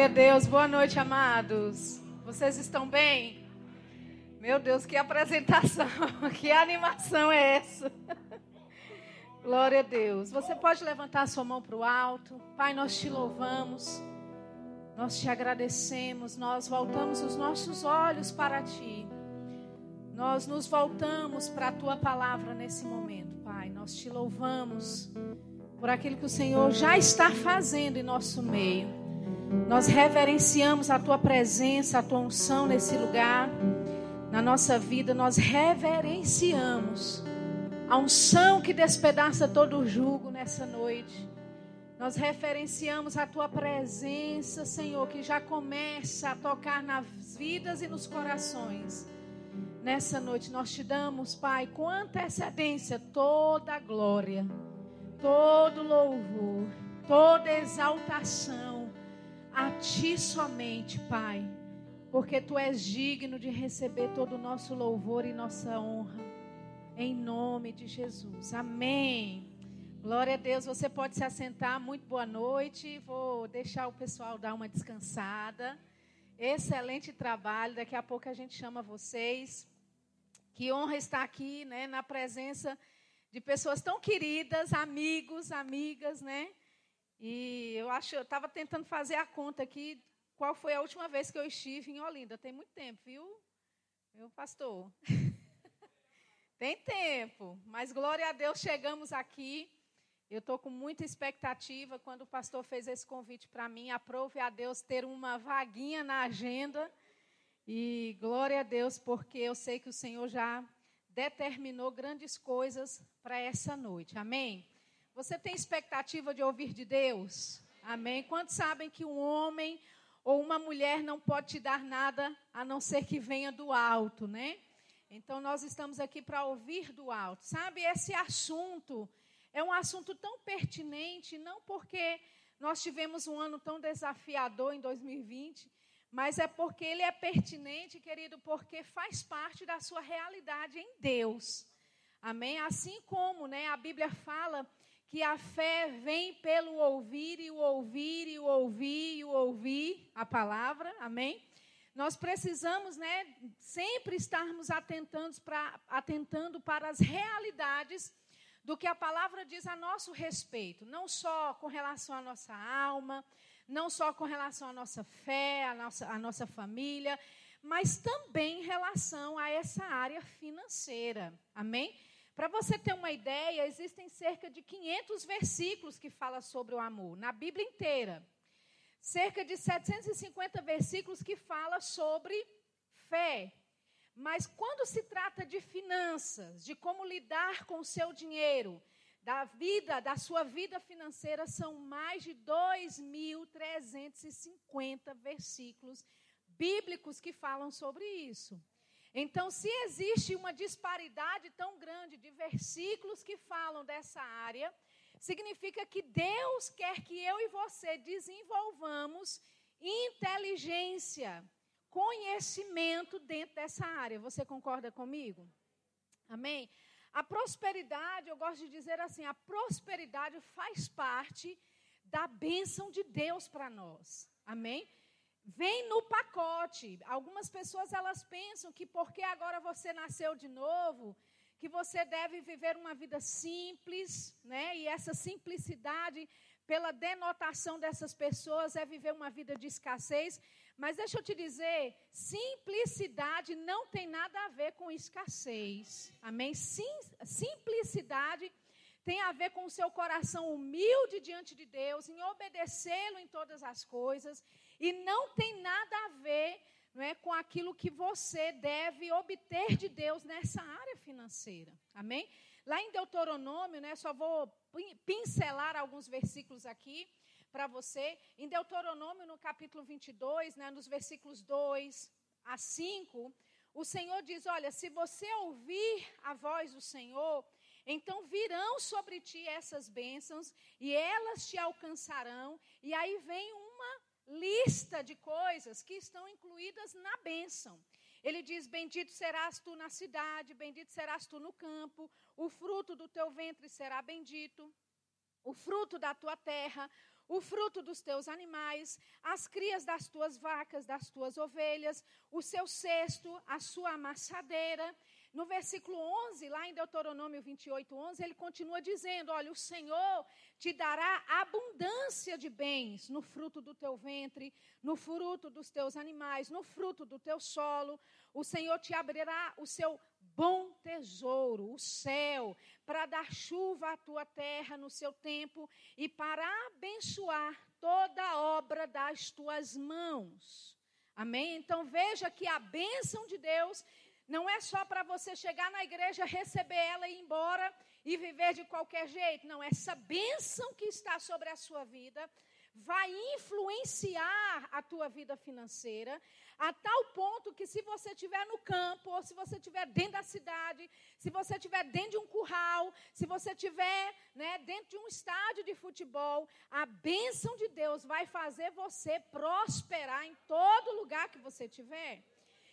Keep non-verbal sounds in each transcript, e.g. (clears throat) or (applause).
Glória a Deus. Boa noite, amados. Vocês estão bem? Meu Deus, que apresentação, (laughs) que animação é essa? (laughs) Glória a Deus. Você pode levantar sua mão para o alto. Pai, nós te louvamos. Nós te agradecemos. Nós voltamos os nossos olhos para ti. Nós nos voltamos para a tua palavra nesse momento, Pai. Nós te louvamos por aquilo que o Senhor já está fazendo em nosso meio. Nós reverenciamos a tua presença, a tua unção nesse lugar. Na nossa vida, nós reverenciamos a unção que despedaça todo o jugo nessa noite. Nós referenciamos a tua presença, Senhor, que já começa a tocar nas vidas e nos corações. Nessa noite nós te damos, Pai, com antecedência toda a glória todo louvor, toda exaltação a Ti somente, Pai, porque Tu és digno de receber todo o nosso louvor e nossa honra, em nome de Jesus. Amém. Glória a Deus, você pode se assentar. Muito boa noite. Vou deixar o pessoal dar uma descansada. Excelente trabalho. Daqui a pouco a gente chama vocês. Que honra estar aqui, né, na presença de pessoas tão queridas, amigos, amigas, né? E eu acho, eu estava tentando fazer a conta aqui, qual foi a última vez que eu estive em Olinda? Tem muito tempo, viu? Meu pastor. (laughs) Tem tempo, mas glória a Deus, chegamos aqui. Eu estou com muita expectativa quando o pastor fez esse convite para mim. Aprove a Deus ter uma vaguinha na agenda. E glória a Deus, porque eu sei que o Senhor já determinou grandes coisas para essa noite. Amém? Você tem expectativa de ouvir de Deus? Amém? Quantos sabem que um homem ou uma mulher não pode te dar nada a não ser que venha do alto, né? Então nós estamos aqui para ouvir do alto. Sabe, esse assunto é um assunto tão pertinente, não porque nós tivemos um ano tão desafiador em 2020, mas é porque ele é pertinente, querido, porque faz parte da sua realidade em Deus. Amém? Assim como né, a Bíblia fala que a fé vem pelo ouvir e o ouvir e o ouvir e o ouvir a palavra. Amém? Nós precisamos né, sempre estarmos atentando para, atentando para as realidades do que a palavra diz a nosso respeito, não só com relação à nossa alma, não só com relação à nossa fé, à nossa, à nossa família, mas também em relação a essa área financeira. Amém? Para você ter uma ideia, existem cerca de 500 versículos que falam sobre o amor, na Bíblia inteira. Cerca de 750 versículos que falam sobre fé. Mas quando se trata de finanças, de como lidar com o seu dinheiro, da vida, da sua vida financeira, são mais de 2.350 versículos bíblicos que falam sobre isso. Então, se existe uma disparidade tão grande de versículos que falam dessa área, significa que Deus quer que eu e você desenvolvamos inteligência, conhecimento dentro dessa área. Você concorda comigo? Amém? A prosperidade, eu gosto de dizer assim, a prosperidade faz parte da bênção de Deus para nós. Amém? Vem no pacote. Algumas pessoas elas pensam que porque agora você nasceu de novo, que você deve viver uma vida simples, né? E essa simplicidade, pela denotação dessas pessoas, é viver uma vida de escassez. Mas deixa eu te dizer, simplicidade não tem nada a ver com escassez. Amém? Sim, simplicidade tem a ver com o seu coração humilde diante de Deus, em obedecê-lo em todas as coisas, e não tem nada a ver não é, com aquilo que você deve obter de Deus nessa área financeira. Amém? Lá em Deuteronômio, né, só vou pincelar alguns versículos aqui para você. Em Deuteronômio, no capítulo 22, né, nos versículos 2 a 5, o Senhor diz: Olha, se você ouvir a voz do Senhor, então virão sobre ti essas bênçãos e elas te alcançarão. E aí vem uma lista de coisas que estão incluídas na bênção. Ele diz: Bendito serás tu na cidade, bendito serás tu no campo, o fruto do teu ventre será bendito, o fruto da tua terra, o fruto dos teus animais, as crias das tuas vacas, das tuas ovelhas, o seu cesto, a sua amassadeira. No versículo 11, lá em Deuteronômio 28, 11, ele continua dizendo: Olha, o Senhor te dará abundância de bens no fruto do teu ventre, no fruto dos teus animais, no fruto do teu solo. O Senhor te abrirá o seu bom tesouro, o céu, para dar chuva à tua terra no seu tempo e para abençoar toda a obra das tuas mãos. Amém? Então veja que a bênção de Deus não é só para você chegar na igreja, receber ela e ir embora e viver de qualquer jeito. Não, essa bênção que está sobre a sua vida vai influenciar a tua vida financeira a tal ponto que se você estiver no campo ou se você estiver dentro da cidade, se você estiver dentro de um curral, se você estiver né, dentro de um estádio de futebol, a bênção de Deus vai fazer você prosperar em todo lugar que você estiver.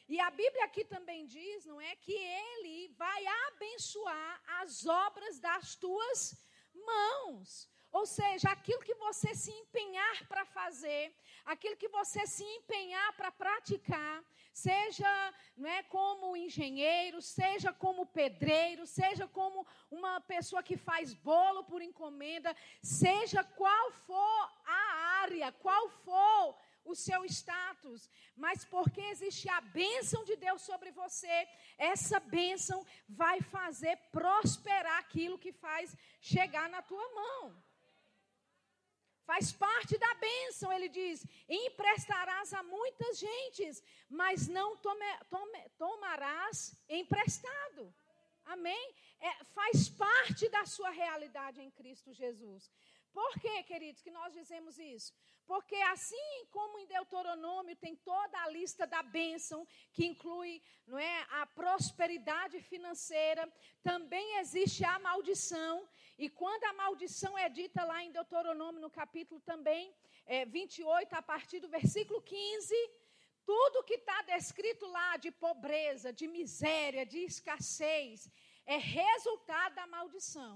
E a Bíblia aqui também diz, não é, que ele vai abençoar as obras das tuas mãos. Ou seja, aquilo que você se empenhar para fazer, aquilo que você se empenhar para praticar, seja não é, como engenheiro, seja como pedreiro, seja como uma pessoa que faz bolo por encomenda, seja qual for a área, qual for o seu status, mas porque existe a bênção de Deus sobre você, essa bênção vai fazer prosperar aquilo que faz chegar na tua mão. Faz parte da bênção, ele diz: emprestarás a muitas gentes, mas não tome, tome, tomarás emprestado. Amém? É, faz parte da sua realidade em Cristo Jesus. Por que, queridos, que nós dizemos isso? Porque assim como em Deuteronômio tem toda a lista da bênção, que inclui não é, a prosperidade financeira, também existe a maldição. E quando a maldição é dita lá em Deuteronômio, no capítulo também é, 28, a partir do versículo 15, tudo que está descrito lá de pobreza, de miséria, de escassez, é resultado da maldição.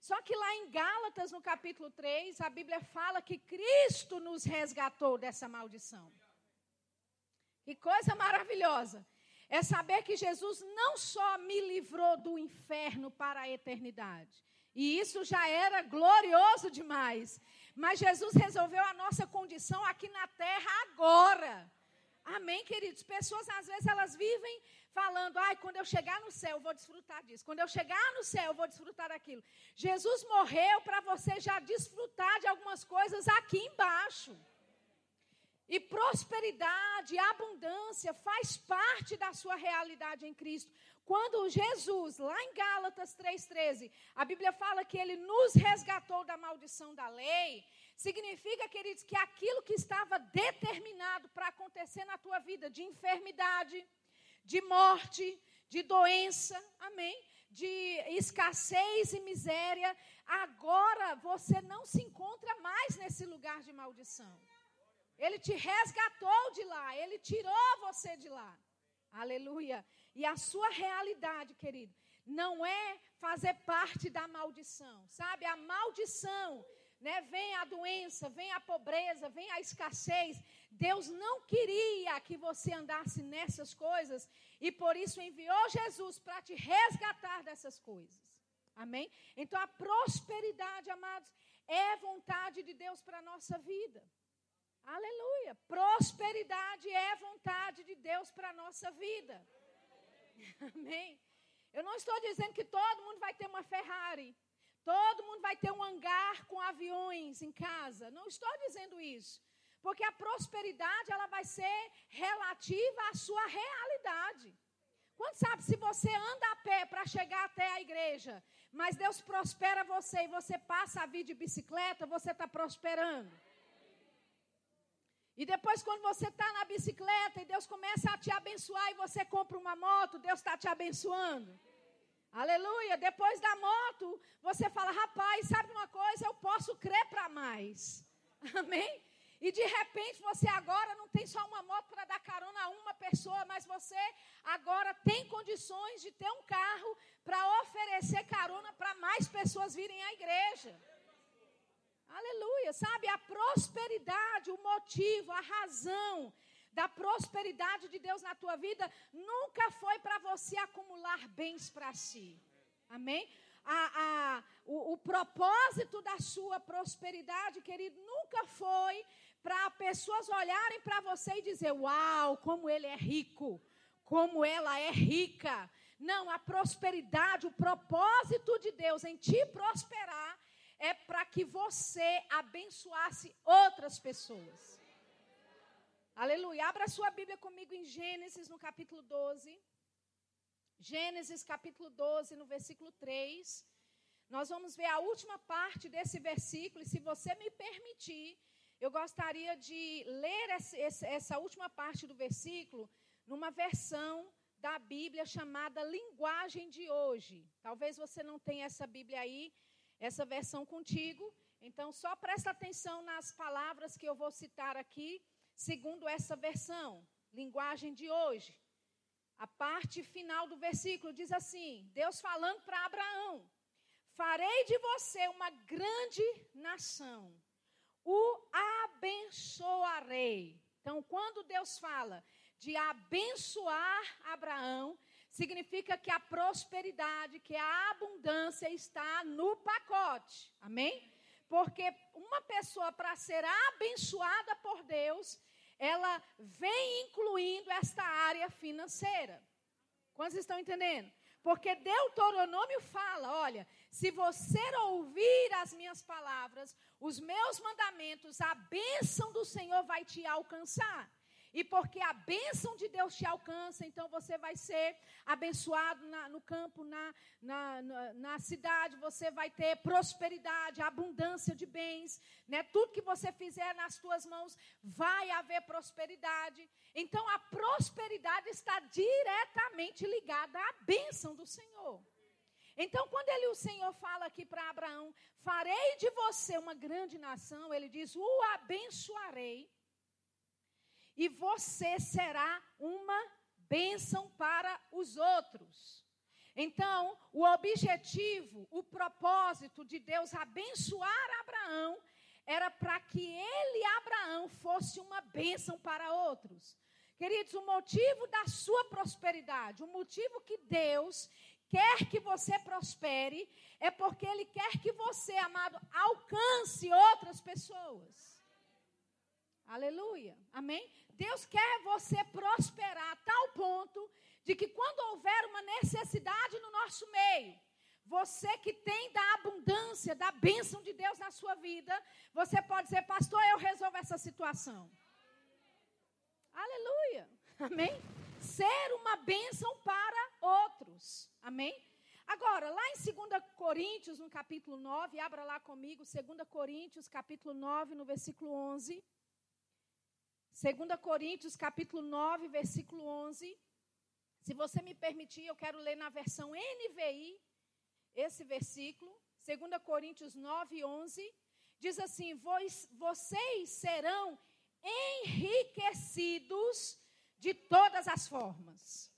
Só que lá em Gálatas, no capítulo 3, a Bíblia fala que Cristo nos resgatou dessa maldição. Que coisa maravilhosa! É saber que Jesus não só me livrou do inferno para a eternidade, e isso já era glorioso demais, mas Jesus resolveu a nossa condição aqui na terra agora. Amém, queridos? Pessoas, às vezes, elas vivem falando, ai, quando eu chegar no céu, eu vou desfrutar disso. Quando eu chegar no céu, eu vou desfrutar daquilo. Jesus morreu para você já desfrutar de algumas coisas aqui embaixo. E prosperidade, abundância faz parte da sua realidade em Cristo. Quando Jesus, lá em Gálatas 3,13, a Bíblia fala que ele nos resgatou da maldição da lei, significa, queridos, que aquilo que estava determinado para acontecer na tua vida, de enfermidade, de morte, de doença, amém? De escassez e miséria, agora você não se encontra mais nesse lugar de maldição. Ele te resgatou de lá, ele tirou você de lá. Aleluia. E a sua realidade, querido, não é fazer parte da maldição, sabe? A maldição, né? Vem a doença, vem a pobreza, vem a escassez. Deus não queria que você andasse nessas coisas e por isso enviou Jesus para te resgatar dessas coisas. Amém? Então a prosperidade, amados, é vontade de Deus para a nossa vida. Aleluia. Prosperidade é vontade de Deus para a nossa vida. (laughs) Amém. Eu não estou dizendo que todo mundo vai ter uma Ferrari. Todo mundo vai ter um hangar com aviões em casa. Não estou dizendo isso. Porque a prosperidade ela vai ser relativa à sua realidade. Quando sabe se você anda a pé para chegar até a igreja, mas Deus prospera você e você passa a vir de bicicleta, você está prosperando. E depois, quando você está na bicicleta e Deus começa a te abençoar e você compra uma moto, Deus está te abençoando. Aleluia. Depois da moto, você fala, rapaz, sabe uma coisa? Eu posso crer para mais. (laughs) Amém? E de repente você agora não tem só uma moto para dar carona a uma pessoa, mas você agora tem condições de ter um carro para oferecer carona para mais pessoas virem à igreja. Aleluia. Sabe, a prosperidade, o motivo, a razão da prosperidade de Deus na tua vida nunca foi para você acumular bens para si. Amém? A, a, o, o propósito da sua prosperidade, querido, nunca foi para pessoas olharem para você e dizer: Uau, como ele é rico, como ela é rica. Não, a prosperidade, o propósito de Deus em te prosperar é para que você abençoasse outras pessoas. Aleluia. Abra sua Bíblia comigo em Gênesis, no capítulo 12. Gênesis, capítulo 12, no versículo 3. Nós vamos ver a última parte desse versículo, e se você me permitir, eu gostaria de ler essa, última parte do versículo numa versão da Bíblia chamada Linguagem de Hoje. Talvez você não tenha essa Bíblia aí, essa versão contigo. Então, só presta atenção nas palavras que eu vou citar aqui, segundo essa versão, linguagem de hoje. A parte final do versículo diz assim: Deus falando para Abraão: Farei de você uma grande nação, o abençoarei. Então, quando Deus fala de abençoar Abraão, significa que a prosperidade, que a abundância está no pacote. Amém? Porque uma pessoa, para ser abençoada por Deus, ela vem incluindo esta área financeira. Quantos estão entendendo? Porque Deuteronômio fala: olha, se você ouvir as minhas palavras, os meus mandamentos, a bênção do Senhor vai te alcançar. E porque a bênção de Deus te alcança, então você vai ser abençoado na, no campo, na, na, na, cidade, você vai ter prosperidade, abundância de bens. Né? Tudo que você fizer nas tuas mãos vai haver prosperidade. Então a prosperidade está diretamente ligada à bênção do Senhor. Então, quando ele, o Senhor fala aqui para Abraão: Farei de você uma grande nação, ele diz: O abençoarei e você será uma bênção para os outros. Então, o objetivo, o propósito de Deus abençoar Abraão era para que ele, Abraão, fosse uma bênção para outros. Queridos, o motivo da sua prosperidade, o motivo que Deus quer que você prospere, é porque Ele quer que você, amado, alcance outras pessoas. Aleluia. Amém? Deus quer você prosperar a tal ponto de que quando houver uma necessidade no nosso meio, você que tem da abundância, da bênção de Deus na sua vida, você pode dizer, pastor, eu resolvo essa situação. Aleluia. Amém? Ser uma bênção para outros. Amém? Agora, lá em 2 Coríntios, no capítulo 9, abra lá comigo, 2 Coríntios, capítulo 9, no versículo 11. 2 Coríntios, capítulo 9, versículo 11. Se você me permitir, eu quero ler na versão NVI esse versículo. 2 Coríntios 9, 11. Diz assim: Vocês serão enriquecidos de todas as formas.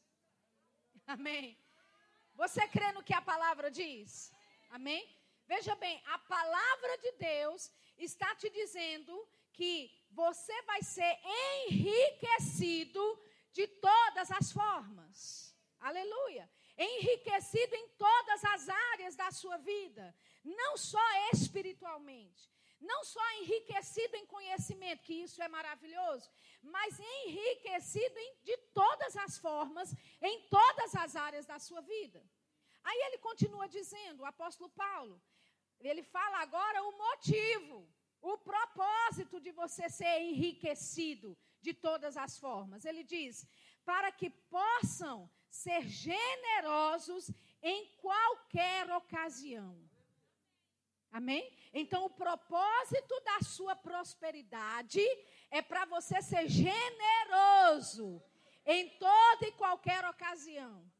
Amém. Você crê no que a palavra diz? Amém? Veja bem, a palavra de Deus está te dizendo que você vai ser enriquecido de todas as formas. Aleluia. Enriquecido em todas as áreas da sua vida, não só espiritualmente, não só enriquecido em conhecimento, que isso é maravilhoso, mas enriquecido em, de todas as formas, em todas as áreas da sua vida. Aí ele continua dizendo, o apóstolo Paulo, ele fala agora o motivo o propósito de você ser enriquecido de todas as formas. Ele diz: para que possam ser generosos em qualquer ocasião. Amém? Então, o propósito da sua prosperidade é para você ser generoso em toda e qualquer ocasião.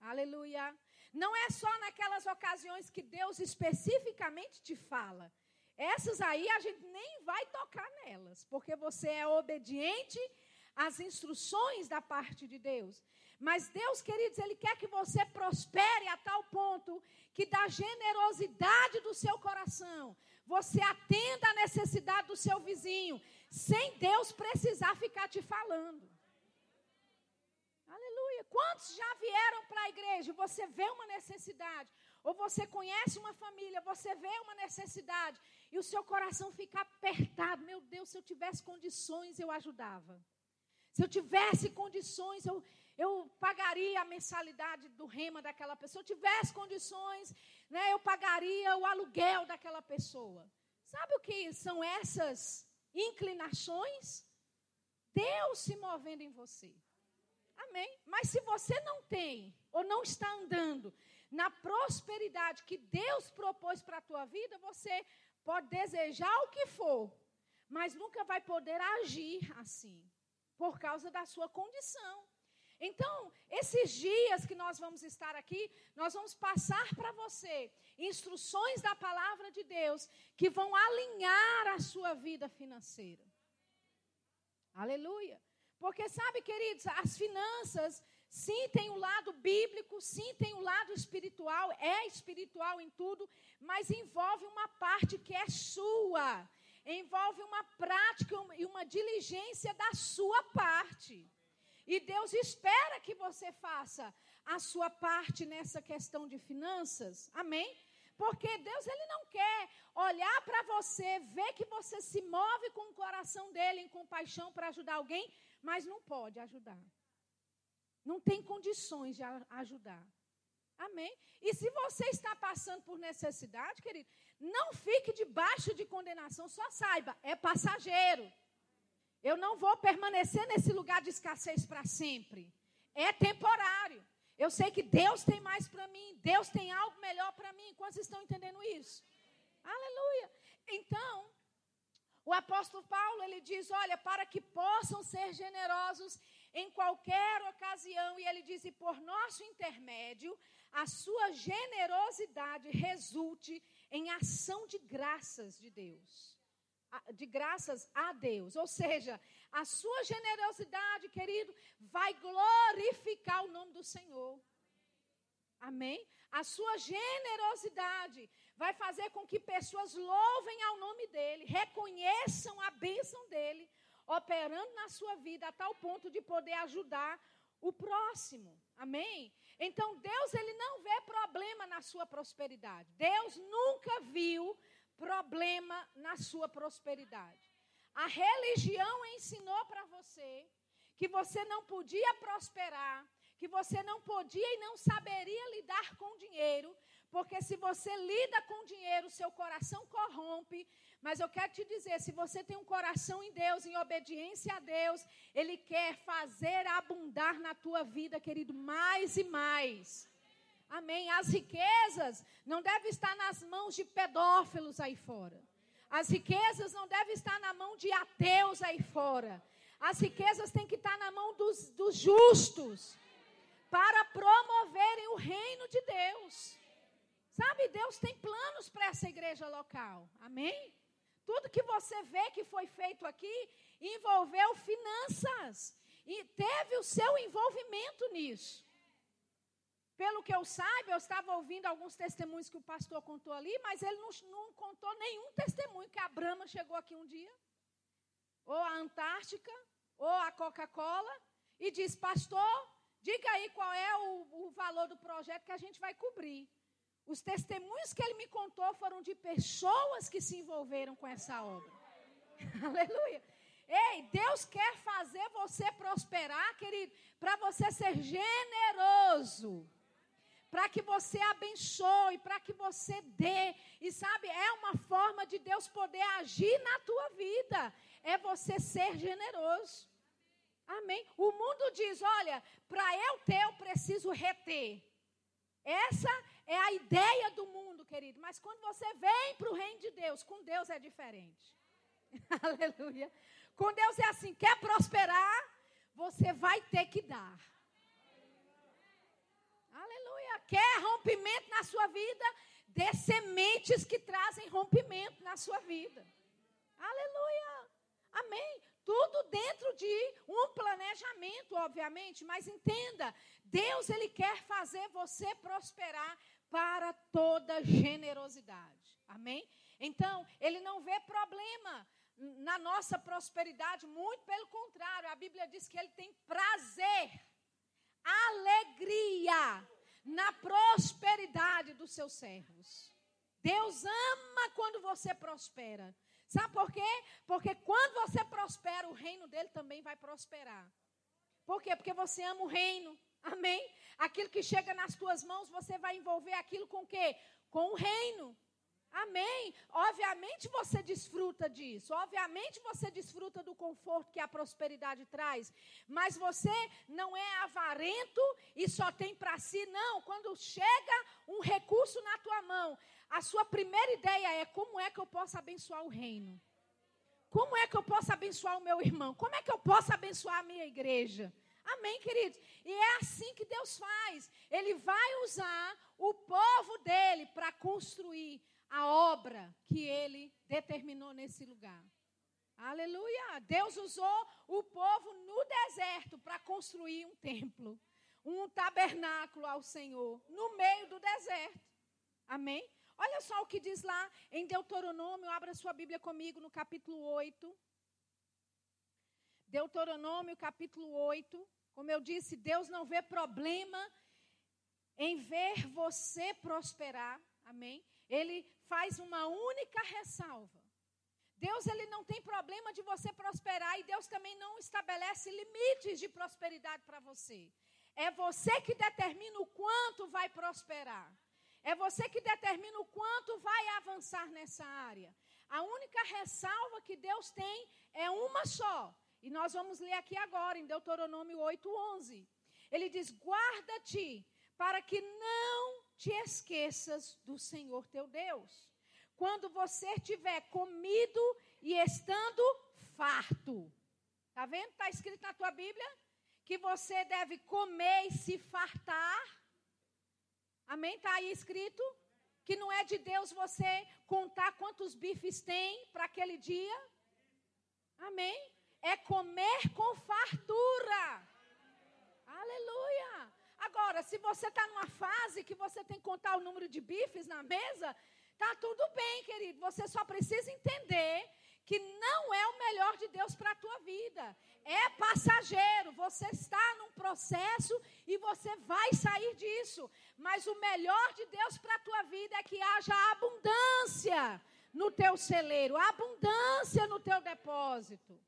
Aleluia. Não é só naquelas ocasiões que Deus especificamente te fala, essas aí a gente nem vai tocar nelas, porque você é obediente às instruções da parte de Deus. Mas Deus, queridos, Ele quer que você prospere a tal ponto que da generosidade do seu coração, você atenda a necessidade do seu vizinho, sem Deus precisar ficar te falando. Aleluia. Quantos já vieram para a igreja? Você vê uma necessidade, ou você conhece uma família, você vê uma necessidade, e o seu coração fica apertado. Meu Deus, se eu tivesse condições, eu ajudava. Se eu tivesse condições, eu, eu pagaria a mensalidade do rema daquela pessoa. Se eu tivesse condições, né, eu pagaria o aluguel daquela pessoa. Sabe o que são essas inclinações? Deus se movendo em você. Amém? Mas se você não tem ou não está andando na prosperidade que Deus propôs para a tua vida, você pode desejar o que for, mas nunca vai poder agir assim, por causa da sua condição. Então, esses dias que nós vamos estar aqui, nós vamos passar para você instruções da palavra de Deus que vão alinhar a sua vida financeira. Aleluia. Porque sabe, queridos, as finanças sim tem o lado bíblico, sim tem o lado espiritual, é espiritual em tudo, mas envolve uma parte que é sua. Envolve uma prática e uma diligência da sua parte. E Deus espera que você faça a sua parte nessa questão de finanças. Amém? Porque Deus ele não quer olhar para você, ver que você se move com o coração dele em compaixão para ajudar alguém, mas não pode ajudar. Não tem condições de ajudar. Amém? E se você está passando por necessidade, querido, não fique debaixo de condenação, só saiba, é passageiro. Eu não vou permanecer nesse lugar de escassez para sempre. É temporário. Eu sei que Deus tem mais para mim, Deus tem algo melhor para mim. Quantos estão entendendo isso? Aleluia. Então, o apóstolo Paulo, ele diz, olha, para que possam ser generosos em qualquer ocasião, e ele diz, e por nosso intermédio, a sua generosidade resulte em ação de graças de Deus de graças a Deus. Ou seja, a sua generosidade, querido, vai glorificar o nome do Senhor. Amém? A sua generosidade vai fazer com que pessoas louvem ao nome dele, reconheçam a bênção dele, operando na sua vida a tal ponto de poder ajudar o próximo. Amém? Então Deus ele não vê problema na sua prosperidade. Deus nunca viu problema na sua prosperidade. A religião ensinou para você que você não podia prosperar, que você não podia e não saberia lidar com dinheiro, porque se você lida com dinheiro, seu coração corrompe. Mas eu quero te dizer, se você tem um coração em Deus, em obediência a Deus, Ele quer fazer abundar na tua vida, querido, mais e mais. Amém. As riquezas não devem estar nas mãos de pedófilos aí fora. As riquezas não devem estar na mão de ateus aí fora. As riquezas têm que estar na mão dos, dos justos para promoverem o reino de Deus. Sabe, Deus tem planos para essa igreja local. Amém? Tudo que você vê que foi feito aqui envolveu finanças e teve o seu envolvimento nisso. Pelo que eu saiba, eu estava ouvindo alguns testemunhos que o pastor contou ali, mas ele não, não contou nenhum testemunho que a Brahma chegou aqui um dia, ou a Antártica, ou a Coca-Cola, e disse: Pastor, diga aí qual é o, o valor do projeto que a gente vai cobrir. Os testemunhos que ele me contou foram de pessoas que se envolveram com essa obra. (laughs) Aleluia. Ei, Deus quer fazer você prosperar, querido, para você ser generoso para que você abençoe, para que você dê. E sabe, é uma forma de Deus poder agir na tua vida. É você ser generoso. Amém. O mundo diz: olha, para eu ter, eu preciso reter. Essa é a ideia do mundo, querido. Mas quando você vem para o reino de Deus, com Deus é diferente. (laughs) Aleluia. Com Deus é assim: quer prosperar? Você vai ter que dar. Aleluia. Quer rompimento na sua vida? Dê sementes que trazem rompimento na sua vida. Aleluia. Amém. Tudo dentro de um planejamento, obviamente, mas entenda, Deus ele quer fazer você prosperar para toda generosidade. Amém? Então, ele não vê problema na nossa prosperidade, muito pelo contrário, a Bíblia diz que ele tem prazer, alegria na prosperidade dos seus servos. Deus ama quando você prospera. Sabe por quê? Porque quando você prospera, o reino dele também vai prosperar. Por quê? Porque você ama o reino. Amém? Aquilo que chega nas tuas mãos, você vai envolver aquilo com o quê? Com o reino. Amém. Obviamente você desfruta disso. Obviamente você desfruta do conforto que a prosperidade traz. Mas você não é avarento e só tem para si. Não. Quando chega um recurso na tua mão, a sua primeira ideia é: como é que eu posso abençoar o reino? Como é que eu posso abençoar o meu irmão? Como é que eu posso abençoar a minha igreja? Amém, queridos? E é assim que Deus faz. Ele vai usar o povo dele para construir a obra que ele determinou nesse lugar. Aleluia! Deus usou o povo no deserto para construir um templo, um tabernáculo ao Senhor, no meio do deserto. Amém? Olha só o que diz lá em Deuteronômio, abra sua Bíblia comigo no capítulo 8. Deuteronômio, capítulo 8. Como eu disse, Deus não vê problema em ver você prosperar. Amém? Ele faz uma única ressalva. Deus ele não tem problema de você prosperar e Deus também não estabelece limites de prosperidade para você. É você que determina o quanto vai prosperar. É você que determina o quanto vai avançar nessa área. A única ressalva que Deus tem é uma só. E nós vamos ler aqui agora, em Deuteronômio 8:11. Ele diz: Guarda-te para que não te esqueças do Senhor teu Deus. Quando você tiver comido e estando farto. Está vendo? Está escrito na tua Bíblia que você deve comer e se fartar. Amém? Está aí escrito que não é de Deus você contar quantos bifes tem para aquele dia. Amém? É comer com fartura. Aleluia. Agora, se você está numa fase que você tem que contar o número de bifes na mesa, tá tudo bem, querido. Você só precisa entender que não é o melhor de Deus para a tua vida. É passageiro. Você está num processo e você vai sair disso. Mas o melhor de Deus para a tua vida é que haja abundância no teu celeiro, abundância no teu depósito.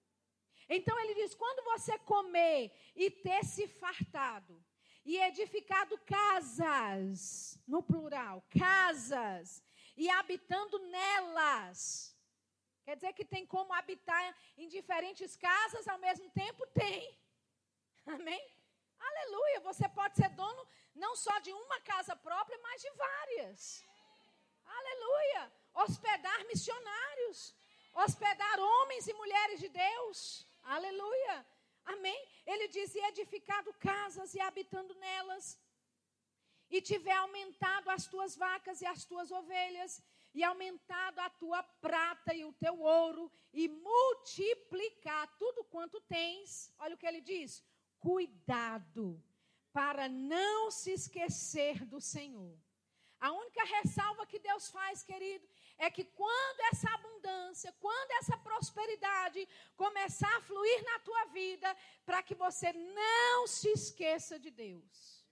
Então ele diz: quando você comer e ter se fartado, e edificado casas, no plural, casas, e habitando nelas. Quer dizer que tem como habitar em diferentes casas ao mesmo tempo? Tem. Amém? Aleluia. Você pode ser dono não só de uma casa própria, mas de várias. Aleluia. Hospedar missionários. Hospedar homens e mulheres de Deus. Aleluia. Amém? Ele diz: e edificado casas e habitando nelas, e tiver aumentado as tuas vacas e as tuas ovelhas, e aumentado a tua prata e o teu ouro, e multiplicar tudo quanto tens. Olha o que ele diz: cuidado, para não se esquecer do Senhor. A única ressalva que Deus faz, querido, é que quando essa abundância, quando essa prosperidade começar a fluir na tua vida, para que você não se esqueça de Deus.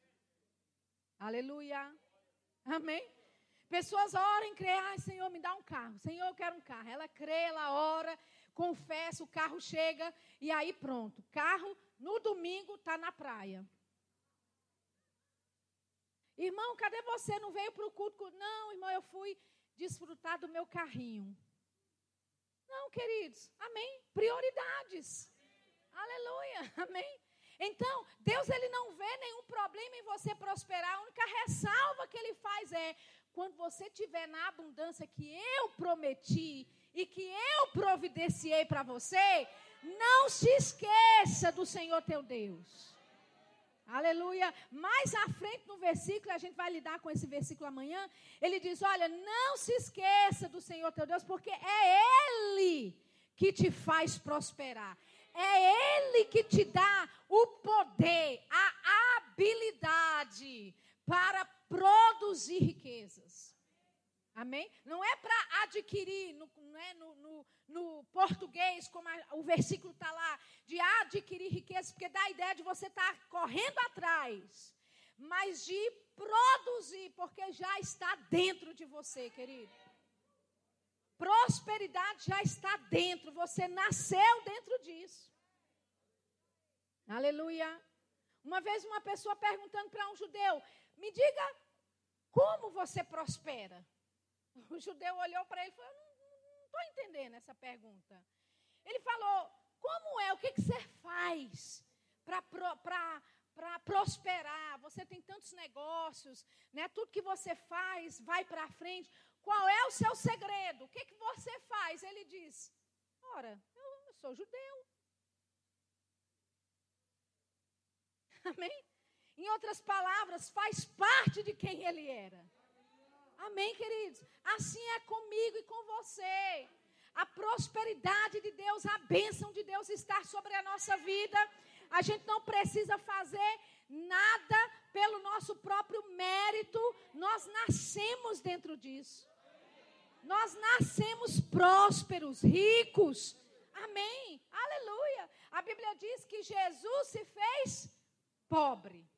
Aleluia. Amém? Pessoas oram e creem, ai Senhor, me dá um carro. Senhor, eu quero um carro. Ela crê, ela ora, confessa, o carro chega e aí pronto. Carro no domingo está na praia. Irmão, cadê você? Não veio para o culto? Não, irmão, eu fui desfrutar do meu carrinho. Não, queridos. Amém. Prioridades. Aleluia. (laughs) Amém. Então, Deus ele não vê nenhum problema em você prosperar. A única ressalva que ele faz é quando você tiver na abundância que eu prometi e que eu providenciei para você, não se esqueça do Senhor teu Deus. Aleluia. Mais à frente no versículo, a gente vai lidar com esse versículo amanhã. Ele diz: Olha, não se esqueça do Senhor teu Deus, porque é Ele que te faz prosperar. É Ele que te dá o poder, a habilidade para produzir riquezas. Amém? Não é para adquirir, no, é no, no, no, português, como a, o versículo está lá, de adquirir riqueza, porque dá a ideia de você estar tá correndo atrás, mas de produzir, porque já está dentro de você, querido. Prosperidade já está dentro, você nasceu dentro disso. Aleluia. Uma vez uma pessoa perguntando para um judeu: me diga como você prospera. (laughs) O judeu olhou para ele e falou: Não estou entendendo essa pergunta. Ele falou: Como é? O que, que você faz para prosperar? Você tem tantos negócios, né? tudo que você faz vai para frente. Qual é o seu segredo? O que, que você faz? Ele diz: Ora, eu, eu sou judeu. (laughs) Amém? Em outras palavras, faz parte de quem ele era. Amém, queridos? Assim é comigo e com você. A prosperidade de Deus, a bênção de Deus está sobre a nossa vida. A gente não precisa fazer nada pelo nosso próprio mérito. Nós nascemos dentro disso. Nós nascemos prósperos, ricos. Amém. Aleluia. A Bíblia diz que Jesus se fez pobre,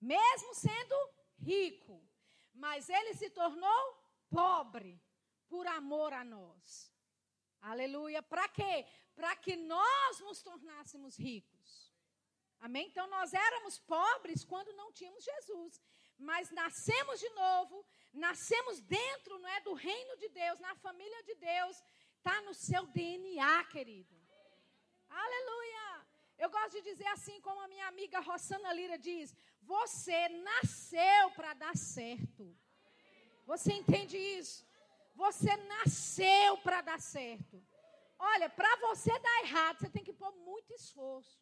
mesmo sendo rico. Mas ele se tornou pobre por amor a nós. Aleluia. Para quê? Para que nós nos tornássemos ricos. Amém? Então nós éramos pobres quando não tínhamos Jesus. Mas nascemos de novo, nascemos dentro não é, do reino de Deus, na família de Deus. Está no seu DNA, querido. Aleluia. Eu gosto de dizer assim, como a minha amiga Rossana Lira diz: você nasceu para dar certo. Você entende isso? Você nasceu para dar certo. Olha, para você dar errado, você tem que pôr muito esforço.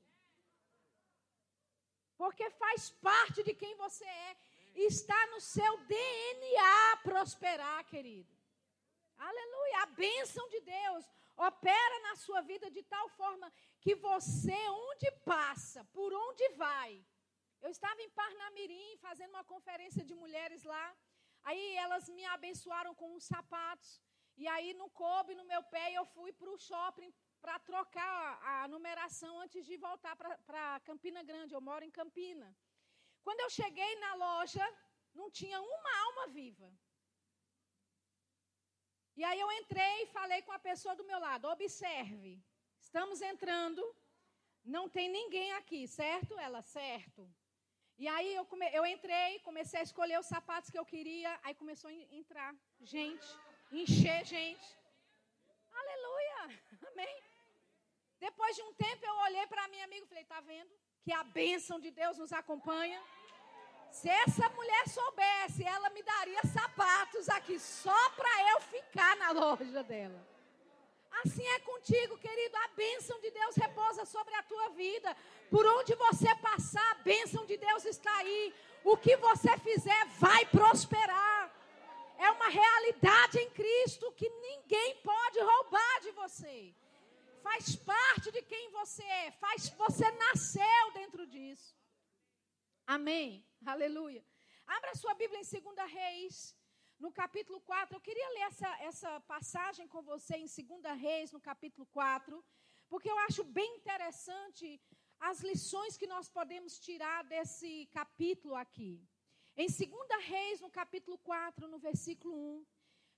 Porque faz parte de quem você é. Está no seu DNA prosperar, querido. Aleluia. A bênção de Deus opera na sua vida de tal forma que você, onde passa, por onde vai. Eu estava em Parnamirim fazendo uma conferência de mulheres lá. Aí elas me abençoaram com uns sapatos. E aí não coube no meu pé e eu fui para o shopping para trocar a, a numeração antes de voltar para Campina Grande. Eu moro em Campina. Quando eu cheguei na loja, não tinha uma alma viva. E aí eu entrei e falei com a pessoa do meu lado: observe, estamos entrando, não tem ninguém aqui, certo? Ela, certo. E aí eu, come, eu entrei, comecei a escolher os sapatos que eu queria, aí começou a entrar gente, encher gente. Aleluia, (laughs) amém. Depois de um tempo eu olhei para minha amiga e falei: tá vendo que a bênção de Deus nos acompanha? Se essa mulher soubesse, ela me daria sapatos aqui só para eu ficar na loja dela. Assim é contigo, querido. A bênção de Deus repousa sobre a tua vida. Por onde você passar, a bênção de Deus está aí. O que você fizer vai prosperar. É uma realidade em Cristo que ninguém pode roubar de você. Faz parte de quem você é. Faz, você nasceu dentro disso. Amém. Aleluia. Abra sua Bíblia em 2 Reis, no capítulo 4. Eu queria ler essa, essa passagem com você em 2 Reis, no capítulo 4, porque eu acho bem interessante as lições que nós podemos tirar desse capítulo aqui. Em 2 Reis, no capítulo 4, no versículo 1,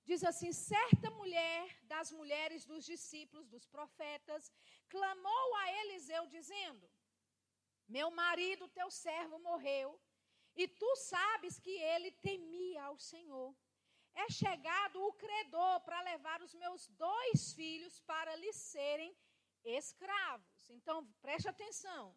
diz assim: Certa mulher das mulheres dos discípulos, dos profetas, clamou a Eliseu, dizendo: Meu marido, teu servo, morreu e tu sabes que ele temia ao Senhor. É chegado o credor para levar os meus dois filhos para lhe serem escravos. Então, preste atenção.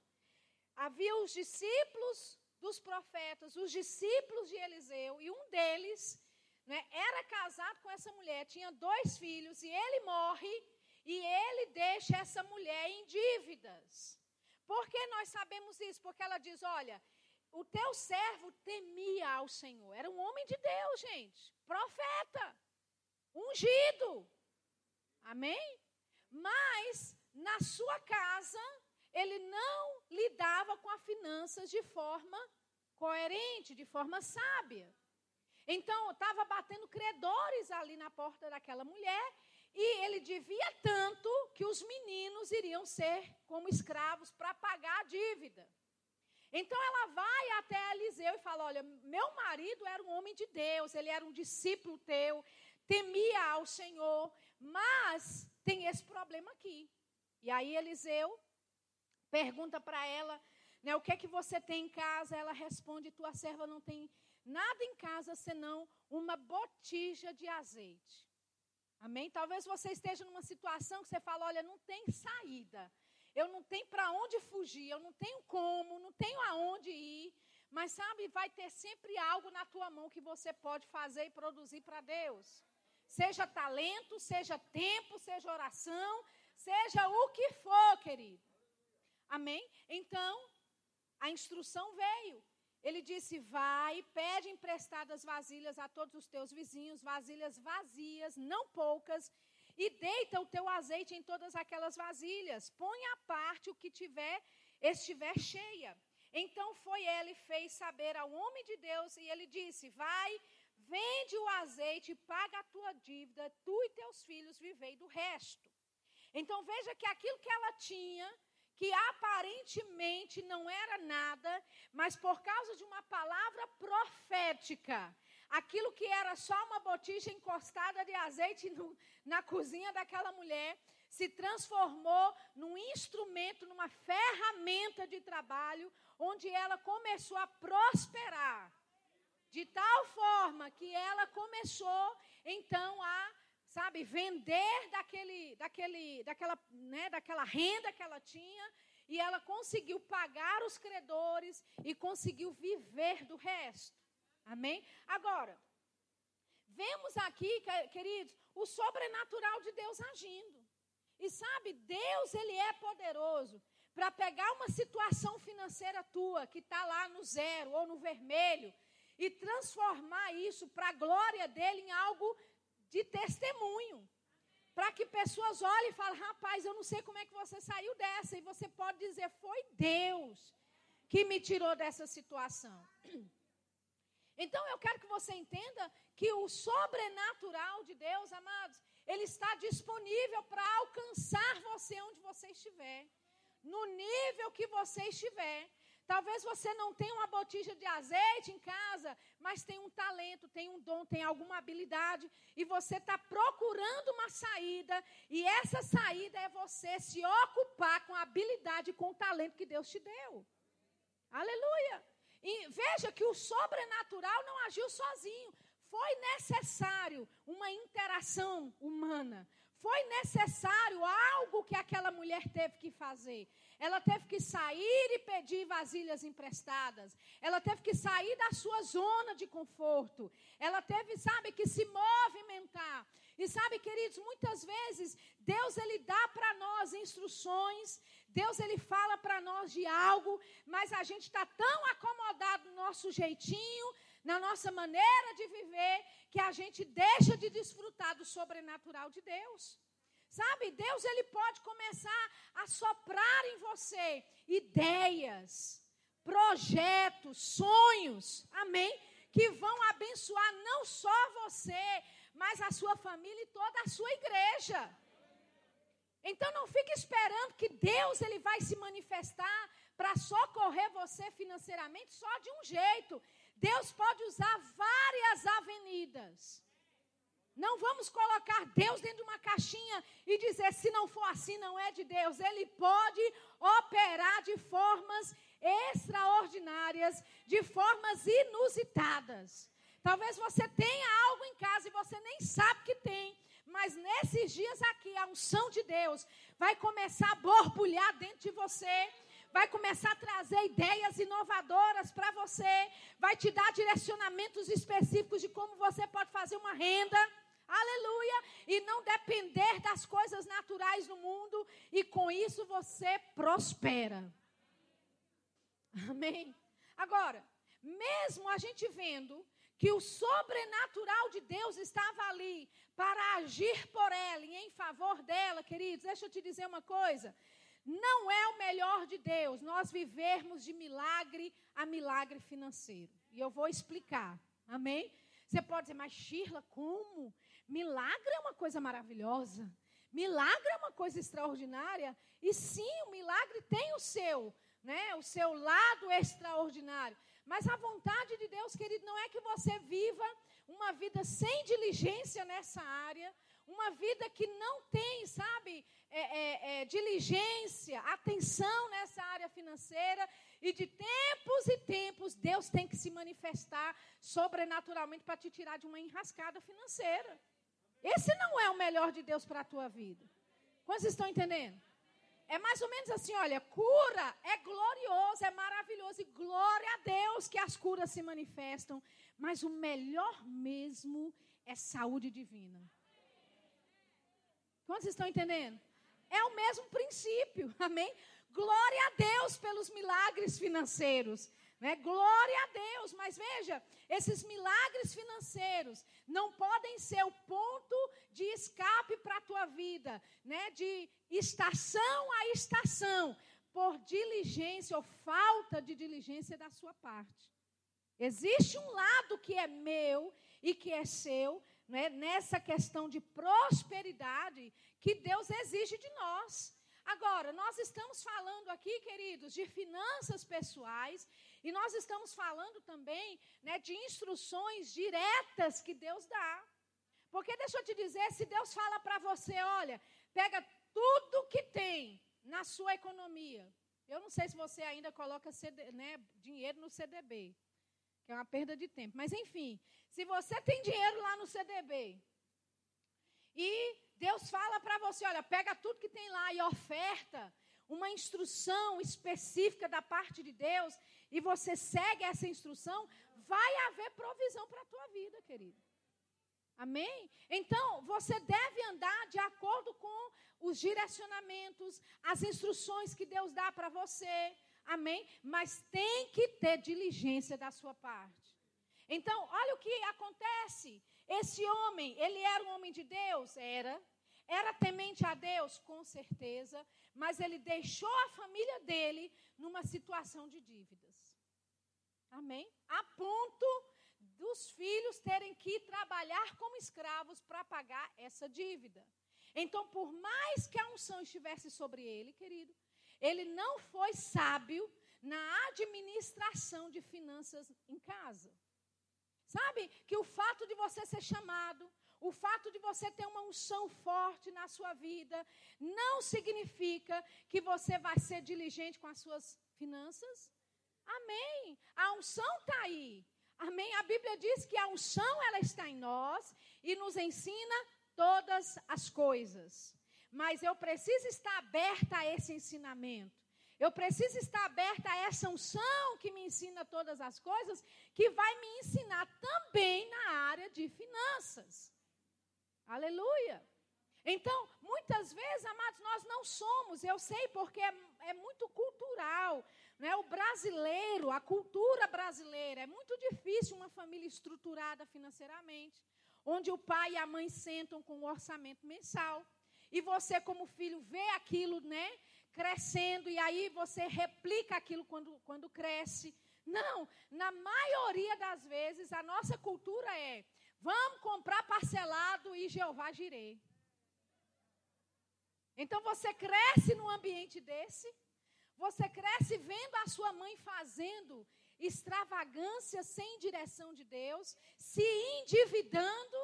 Havia os discípulos dos profetas, os discípulos de Eliseu, e um deles né, era casado com essa mulher, tinha dois filhos, e ele morre, e ele deixa essa mulher em dívidas. Por que nós sabemos isso? Porque ela diz: olha, o teu servo temia ao Senhor. Era um homem de Deus, gente. Profeta. Ungido. Amém? Mas, na sua casa, ele não lidava com as finanças de forma coerente, de forma sábia. Então, estava batendo credores ali na porta daquela mulher. E ele devia tanto que os meninos iriam ser como escravos para pagar a dívida. Então ela vai até Eliseu e fala: Olha, meu marido era um homem de Deus, ele era um discípulo teu, temia ao Senhor, mas tem esse problema aqui. E aí Eliseu pergunta para ela, né, o que é que você tem em casa? Ela responde: tua serva não tem nada em casa senão uma botija de azeite. Amém? Talvez você esteja numa situação que você fala: olha, não tem saída. Eu não tenho para onde fugir, eu não tenho como, não tenho aonde ir. Mas sabe, vai ter sempre algo na tua mão que você pode fazer e produzir para Deus. Seja talento, seja tempo, seja oração, seja o que for, querido. Amém? Então, a instrução veio. Ele disse: Vai, pede emprestadas vasilhas a todos os teus vizinhos, vasilhas vazias, não poucas, e deita o teu azeite em todas aquelas vasilhas. Põe à parte o que tiver, estiver cheia. Então foi ela e fez saber ao homem de Deus, e ele disse: Vai, vende o azeite, paga a tua dívida, tu e teus filhos vivei do resto. Então veja que aquilo que ela tinha, que aparentemente não era nada, mas por causa de uma palavra profética, aquilo que era só uma botija encostada de azeite no, na cozinha daquela mulher, se transformou num instrumento, numa ferramenta de trabalho, onde ela começou a prosperar. De tal forma que ela começou, então, a sabe, vender daquele, daquele, daquela, né, daquela renda que ela tinha, e ela conseguiu pagar os credores e conseguiu viver do resto. Amém? Agora, vemos aqui, queridos, o sobrenatural de Deus agindo. E sabe, Deus, ele é poderoso para pegar uma situação financeira tua que está lá no zero ou no vermelho e transformar isso para a glória dele em algo de testemunho. Para que pessoas olhem e falem, rapaz, eu não sei como é que você saiu dessa. E você pode dizer, foi Deus que me tirou dessa situação. (clears throat) Então eu quero que você entenda que o sobrenatural de Deus, amados, ele está disponível para alcançar você onde você estiver, no nível que você estiver. Talvez você não tenha uma botija de azeite em casa, mas tem um talento, tem um dom, tem alguma habilidade, e você está procurando uma saída, e essa saída é você se ocupar com a habilidade, com o talento que Deus te deu. Aleluia! E veja que o sobrenatural não agiu sozinho. Foi necessário uma interação humana. Foi necessário algo que aquela mulher teve que fazer. Ela teve que sair e pedir vasilhas emprestadas. Ela teve que sair da sua zona de conforto. Ela teve, sabe, que se movimentar. E sabe, queridos, muitas vezes Deus ele dá para nós instruções, Deus ele fala para nós de algo, mas a gente está tão acomodado no nosso jeitinho, na nossa maneira de viver, que a gente deixa de desfrutar do sobrenatural de Deus. Sabe, Deus ele pode começar a soprar em você ideias, projetos, sonhos, amém? Que vão abençoar não só você, mas a sua família e toda a sua igreja. Então não fique esperando que Deus ele vai se manifestar para socorrer você financeiramente só de um jeito. Deus pode usar várias avenidas. Não vamos colocar Deus dentro de uma caixinha e dizer se não for assim não é de Deus. Ele pode operar de formas extraordinárias, de formas inusitadas. Talvez você tenha algo em casa e você nem sabe que tem. Mas nesses dias aqui, a unção de Deus vai começar a borbulhar dentro de você vai começar a trazer ideias inovadoras para você, vai te dar direcionamentos específicos de como você pode fazer uma renda. Aleluia! E não depender das coisas naturais do mundo, e com isso você prospera. Amém? Agora, mesmo a gente vendo que o sobrenatural de Deus estava ali para agir por ela e em favor dela, queridos, deixa eu te dizer uma coisa. Não é o melhor de Deus nós vivermos de milagre a milagre financeiro. E eu vou explicar. Amém? Você pode dizer, mas Shirla, como? Milagre é uma coisa maravilhosa. Milagre é uma coisa extraordinária. E sim, o milagre tem o seu, né? O seu lado extraordinário. Mas a vontade de Deus, querido, não é que você viva uma vida sem diligência nessa área, uma vida que não tem, sabe, é, é, é, diligência, atenção nessa área financeira, e de tempos e tempos Deus tem que se manifestar sobrenaturalmente para te tirar de uma enrascada financeira. Esse não é o melhor de Deus para a tua vida. Quantos estão entendendo? É mais ou menos assim, olha, cura é glorioso, é maravilhoso, e glória a Deus que as curas se manifestam, mas o melhor mesmo é saúde divina. Quantos estão entendendo? É o mesmo princípio, (laughs) amém? Glória a Deus pelos milagres financeiros. Né? Glória a Deus, mas veja, esses milagres financeiros não podem ser o ponto de escape para a tua vida, né? de estação a estação, por diligência ou falta de diligência da sua parte. Existe um lado que é meu e que é seu, né? nessa questão de prosperidade, que Deus exige de nós. Agora, nós estamos falando aqui, queridos, de finanças pessoais e nós estamos falando também né, de instruções diretas que Deus dá. Porque deixa eu te dizer, se Deus fala para você, olha, pega tudo que tem na sua economia. Eu não sei se você ainda coloca CD, né, dinheiro no CDB, que é uma perda de tempo. Mas enfim, se você tem dinheiro lá no CDB e Deus fala para você: olha, pega tudo que tem lá e oferta uma instrução específica da parte de Deus e você segue essa instrução, vai haver provisão para a tua vida, querido. Amém? Então, você deve andar de acordo com os direcionamentos, as instruções que Deus dá para você. Amém? Mas tem que ter diligência da sua parte. Então, olha o que acontece. Esse homem, ele era um homem de Deus? Era. Era temente a Deus? Com certeza. Mas ele deixou a família dele numa situação de dívidas. Amém? A ponto dos filhos terem que trabalhar como escravos para pagar essa dívida. Então, por mais que a unção estivesse sobre ele, querido, ele não foi sábio na administração de finanças em casa. Sabe que o fato de você ser chamado, o fato de você ter uma unção forte na sua vida, não significa que você vai ser diligente com as suas finanças. Amém. A unção está aí. Amém. A Bíblia diz que a unção ela está em nós e nos ensina todas as coisas. Mas eu preciso estar aberta a esse ensinamento. Eu preciso estar aberta a essa unção que me ensina todas as coisas, que vai me ensinar também na área de finanças. Aleluia. Então, muitas vezes, amados, nós não somos, eu sei porque é, é, muito cultural, né? o brasileiro, a cultura brasileira, é muito difícil uma família estruturada financeiramente, onde o pai e a mãe sentam com o um orçamento mensal, e você, como filho, vê aquilo, né? crescendo e aí você replica aquilo quando, quando cresce. Não, na maioria das vezes a nossa cultura é: vamos comprar parcelado e Jeová girei. Então você cresce num ambiente desse, você cresce vendo a sua mãe fazendo extravagância sem direção de Deus, se endividando,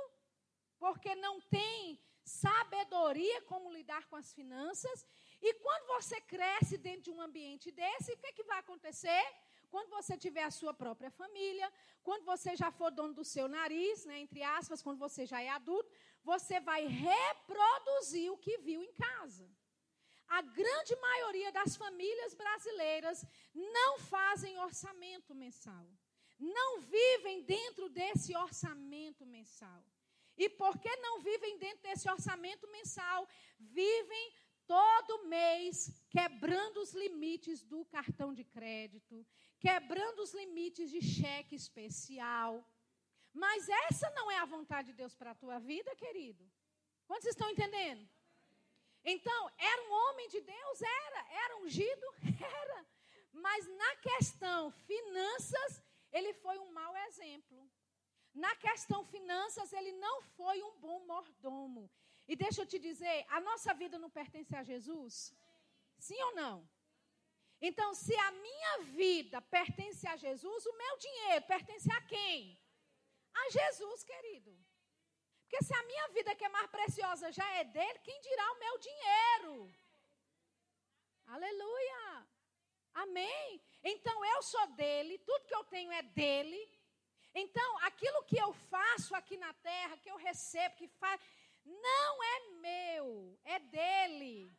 porque não tem sabedoria como lidar com as finanças. E quando você cresce dentro de um ambiente desse, o que, é que vai acontecer? Quando você tiver a sua própria família, quando você já for dono do seu nariz, né, entre aspas, quando você já é adulto, você vai reproduzir o que viu em casa. A grande maioria das famílias brasileiras não fazem orçamento mensal. Não vivem dentro desse orçamento mensal. E porque não vivem dentro desse orçamento mensal, vivem todo mês quebrando os limites do cartão de crédito, quebrando os limites de cheque especial. Mas essa não é a vontade de Deus para a tua vida, querido. Quantos estão entendendo? Então, era um homem de Deus? Era. Era ungido? (laughs) Era. Mas na questão finanças, ele foi um mau exemplo. Na questão finanças, ele não foi um bom mordomo. E deixa eu te dizer, a nossa vida não pertence a Jesus? Sim ou não? Então, se a minha vida pertence a Jesus, o meu dinheiro pertence a quem? A Jesus, querido. Porque se a minha vida, que é mais preciosa, já é dele, quem dirá o meu dinheiro? Aleluia. Amém. Então eu sou dele, tudo que eu tenho é dele. Então, aquilo que eu faço aqui na terra, que eu recebo, que faz, não é meu, é dele.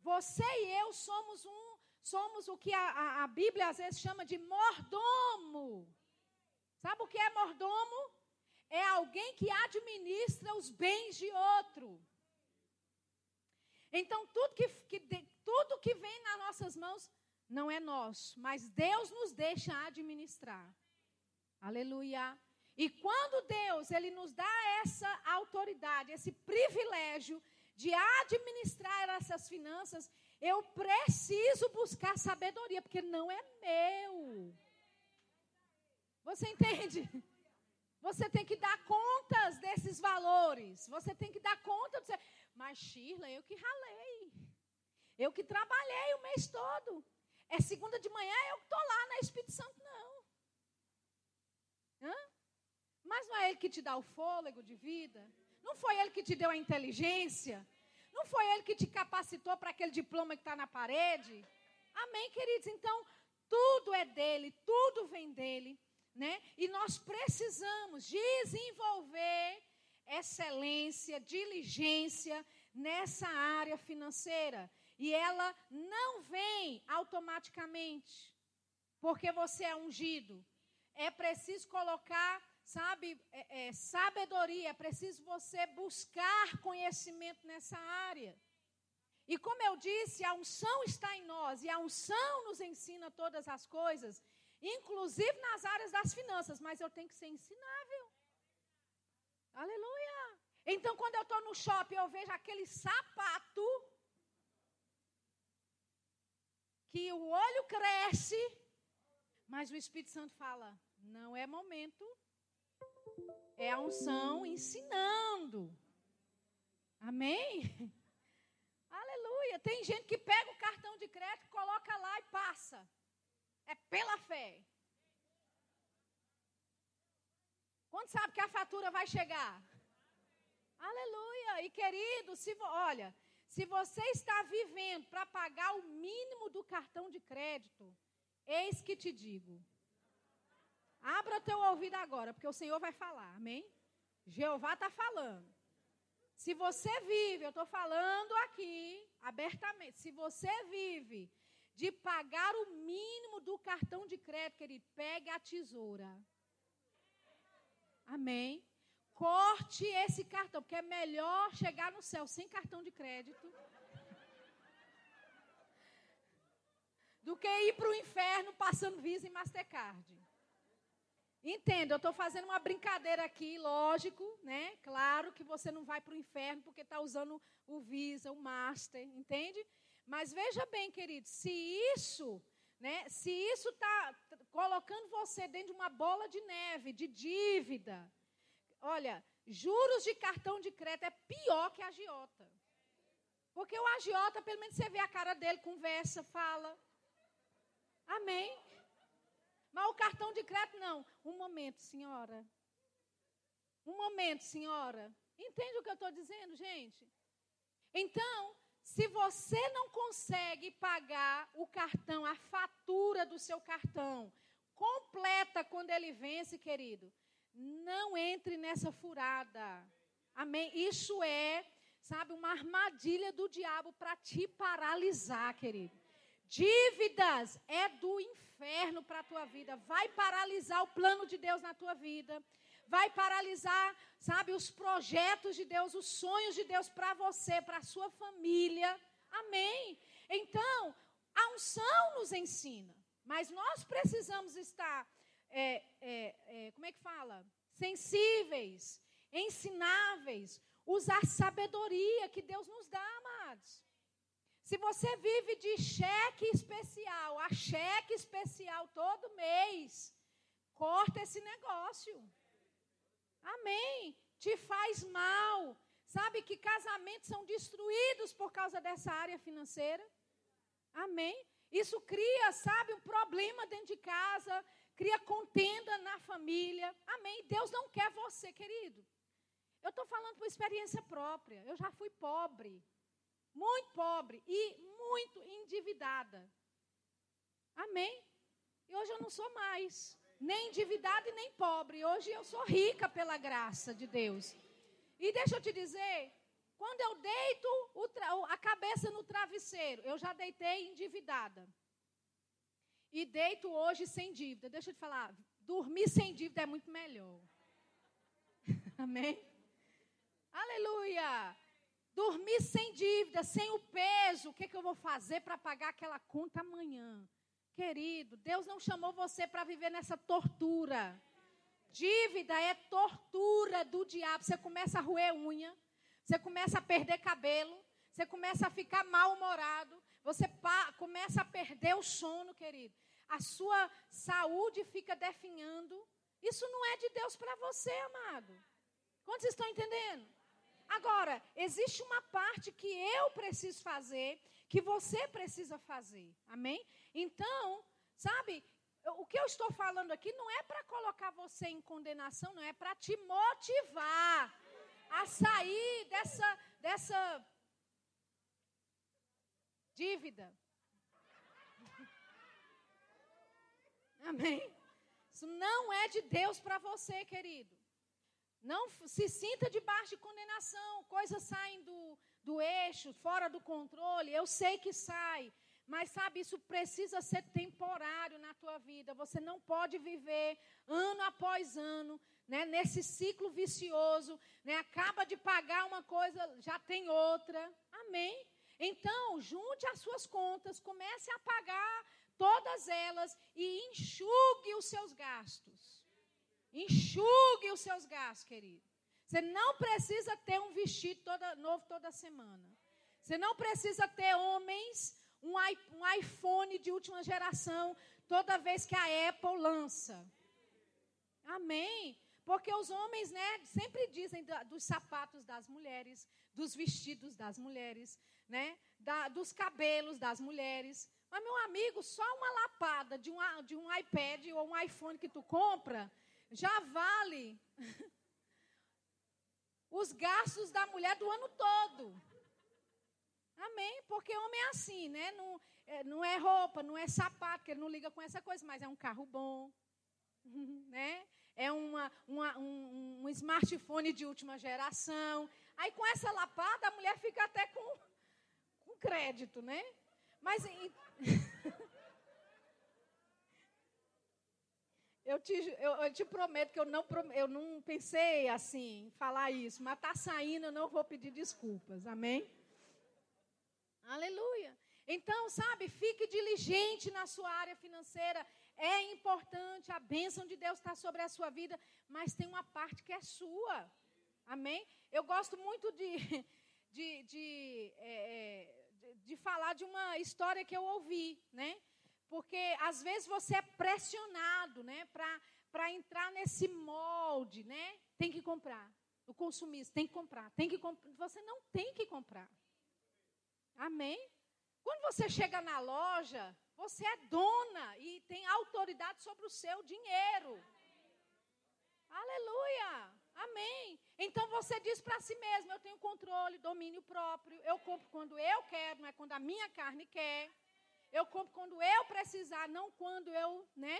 Você e eu somos um, somos o que a, a, Bíblia às vezes chama de mordomo. Sabe o que é mordomo? É alguém que administra os bens de outro. Então, tudo que, que, tudo que vem nas nossas mãos não é nosso, mas Deus nos deixa administrar. Aleluia. E quando Deus ele nos dá essa autoridade, esse privilégio de administrar essas finanças, eu preciso buscar sabedoria, porque não é meu. Você entende? Você tem que dar contas desses valores. Você tem que dar conta. De... Mas, Shirla, eu que ralei. Eu que trabalhei o mês todo. É segunda de manhã, eu que estou lá na Espírito Santo. Hã? Mas não é Ele que te dá o fôlego de vida? Não foi Ele que te deu a inteligência? Não foi Ele que te capacitou para aquele diploma que está na parede? Amém, queridos? Então, tudo é dele, tudo vem dele, né? E nós precisamos desenvolver excelência, diligência nessa área financeira. E ela não vem automaticamente, porque você é ungido. É preciso colocar, sabe, é, é, sabedoria, é preciso você buscar conhecimento nessa área. E como eu disse, a unção está em nós, e a unção nos ensina todas as coisas, inclusive nas áreas das finanças, mas eu tenho que ser ensinável. Aleluia! Então, quando eu estou no shopping, eu vejo aquele sapato que o olho cresce, mas o Espírito Santo fala: não é momento. É a unção ensinando. Amém? (laughs) Aleluia. Tem gente que pega o cartão de crédito, coloca lá e passa. É pela fé. Quando sabe que a fatura vai chegar? Aleluia. E querido, se olha, se você está vivendo para pagar o mínimo do cartão de crédito, eis que te digo. Abra teu ouvido agora, porque o Senhor vai falar, amém? Jeová está falando. Se você vive, eu estou falando aqui abertamente, se você vive de pagar o mínimo do cartão de crédito, querido, pegue a tesoura. Amém? Corte esse cartão, porque é melhor chegar no céu sem cartão de crédito do que ir para o inferno passando Visa e Mastercard. Entenda, eu estou fazendo uma brincadeira aqui, lógico, né? Claro que você não vai para o inferno porque está usando o Visa, o Master, entende? Mas veja bem, querido, se isso, né? Se isso está colocando você dentro de uma bola de neve, de dívida, Olha, juros de cartão de crédito é pior que a agiota. Porque o agiota, pelo menos você vê a cara dele, conversa, fala. Amém. Mas o cartão de crédito, não. Um momento, senhora. Um momento, senhora. Entende o que eu estou dizendo, gente? Então, se você não consegue pagar o cartão, a fatura do seu cartão, completa quando ele vence, querido, não entre nessa furada. Amém? Isso é, sabe, uma armadilha do diabo para te paralisar, querido. Dívidas é do inferno para a tua vida. Vai paralisar o plano de Deus na tua vida. Vai paralisar, sabe, os projetos de Deus, os sonhos de Deus para você, para a sua família. Amém? Então, a unção nos ensina. Mas nós precisamos estar é, é, é, como é que fala? Sensíveis, ensináveis, usar sabedoria que Deus nos dá, amados. Se você vive de cheque especial, a cheque especial todo mês, corta esse negócio. Amém. Te faz mal. Sabe que casamentos são destruídos por causa dessa área financeira? Amém. Isso cria, sabe, um problema dentro de casa, cria contenda na família. Amém. Deus não quer você, querido. Eu estou falando por experiência própria. Eu já fui pobre, muito pobre e muito endividada. Amém? E hoje eu não sou mais nem endividada e nem pobre. Hoje eu sou rica pela graça de Deus. E deixa eu te dizer, quando eu deito a cabeça no travesseiro, eu já deitei endividada. E deito hoje sem dívida. Deixa eu te falar, dormir sem dívida é muito melhor. (laughs) Amém? Aleluia! Dormir sem dívida, sem o peso. O que, que eu vou fazer para pagar aquela conta amanhã? Querido, Deus não chamou você para viver nessa tortura. Dívida é tortura do diabo. Você começa a roer unha, você começa a perder cabelo, você começa a ficar mal-humorado, você começa a perder o sono, querido. A sua saúde fica definhando. Isso não é de Deus para você, amado. Quantos estão entendendo? Agora, existe uma parte que eu preciso fazer, que você precisa fazer. Amém? Então, sabe, o que eu estou falando aqui não é para colocar você em condenação, não é para te motivar a sair dessa dessa dívida. (laughs) Amém? Isso não é de Deus para você, querido. Não se sinta debaixo de condenação. Coisas saem do, do eixo, fora do controle. Eu sei que sai. Mas sabe, isso precisa ser temporário na tua vida. Você não pode viver ano após ano, né, nesse ciclo vicioso. Né, acaba de pagar uma coisa, já tem outra. Amém? Então, junte as suas contas, comece a pagar todas elas e enxugue os seus gastos. Enxugue os seus gastos, querido. Você não precisa ter um vestido toda, novo toda semana. Você não precisa ter homens, um, iPhone de última geração toda vez que a Apple lança. Amém? Porque os homens, né, sempre dizem dos sapatos das mulheres, dos vestidos das mulheres, né, da, dos cabelos das mulheres. Mas, meu amigo, só uma lapada de um, de um iPad ou um iPhone que tu compra já vale os gastos da mulher do ano todo. Amém? Porque homem é assim, né? Não é, não é roupa, não é sapato, que ele não liga com essa coisa, mas é um carro bom, (laughs) né? É uma, uma um, um, smartphone de última geração. Aí com essa lapada a mulher fica até com, com crédito, né? Mas (laughs) Eu te, eu, eu te prometo que eu não, eu não pensei assim, falar isso, mas está saindo, eu não vou pedir desculpas. Amém? Aleluia. Então, sabe, fique diligente na sua área financeira. É importante, a bênção de Deus está sobre a sua vida, mas tem uma parte que é sua. Amém? Eu gosto muito de, de, de, é, de, de falar de uma história que eu ouvi, né? Porque às vezes você é pressionado, né, para entrar nesse molde, né? Tem que comprar. O consumista tem que comprar, tem que comprar. Você não tem que comprar. Amém? Quando você chega na loja, você é dona e tem autoridade sobre o seu dinheiro. Aleluia! Amém! Então você diz para si mesmo: eu tenho controle, domínio próprio, eu compro quando eu quero, não é quando a minha carne quer. Eu compro quando eu precisar, não quando eu, né?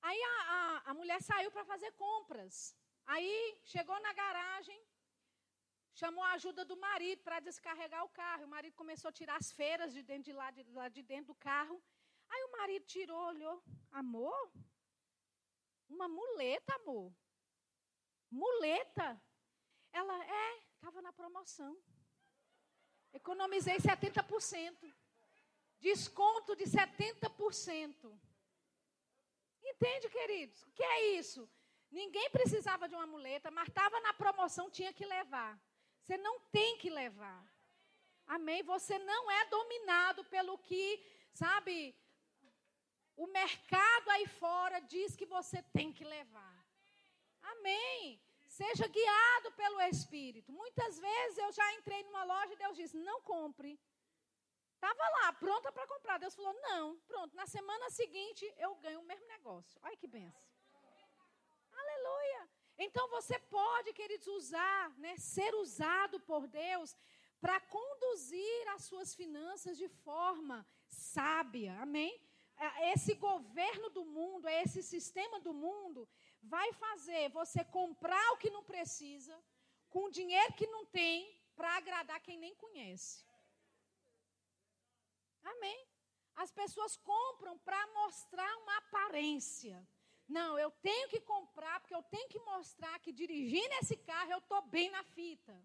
Aí a, a, a mulher saiu para fazer compras. Aí chegou na garagem, chamou a ajuda do marido para descarregar o carro. O marido começou a tirar as feiras de dentro de lá, de lá de dentro do carro. Aí o marido tirou, olhou, amor, uma muleta, amor. Muleta? Ela, é, estava na promoção. Economizei 70%. Desconto de 70%. Entende, queridos? O que é isso? Ninguém precisava de uma muleta, mas estava na promoção, tinha que levar. Você não tem que levar. Amém? Você não é dominado pelo que, sabe, o mercado aí fora diz que você tem que levar. Amém. Seja guiado pelo Espírito. Muitas vezes eu já entrei numa loja e Deus disse: não compre. Estava lá, pronta para comprar. Deus falou: não, pronto. Na semana seguinte eu ganho o mesmo negócio. Olha que benção. Aleluia. Então você pode, queridos, usar, né, ser usado por Deus para conduzir as suas finanças de forma sábia. Amém? Esse governo do mundo, esse sistema do mundo, vai fazer você comprar o que não precisa, com dinheiro que não tem, para agradar quem nem conhece. Amém? As pessoas compram para mostrar uma aparência. Não, eu tenho que comprar porque eu tenho que mostrar que dirigindo esse carro eu estou bem na fita.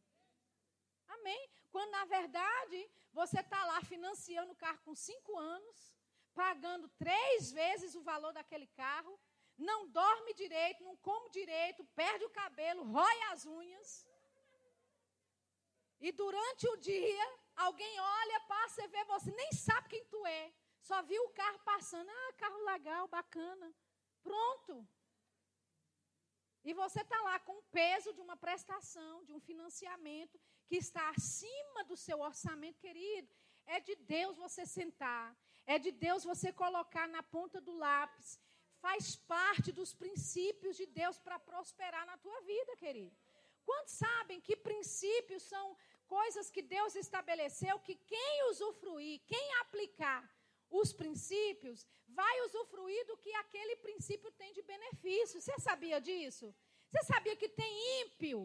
Amém? Quando na verdade você está lá financiando o carro com cinco anos, pagando três vezes o valor daquele carro, não dorme direito, não come direito, perde o cabelo, rói as unhas. E durante o dia, alguém olha, passa e vê você, nem sabe quem tu é. Só viu o carro passando. Ah, carro legal, bacana. Pronto. E você está lá com o peso de uma prestação, de um financiamento que está acima do seu orçamento, querido. É de Deus você sentar. É de Deus você colocar na ponta do lápis. Faz parte dos princípios de Deus para prosperar na tua vida, querido. Quantos sabem que princípios são coisas que Deus estabeleceu que quem usufruir, quem aplicar os princípios, vai usufruir do que aquele princípio tem de benefício. Você sabia disso? Você sabia que tem ímpio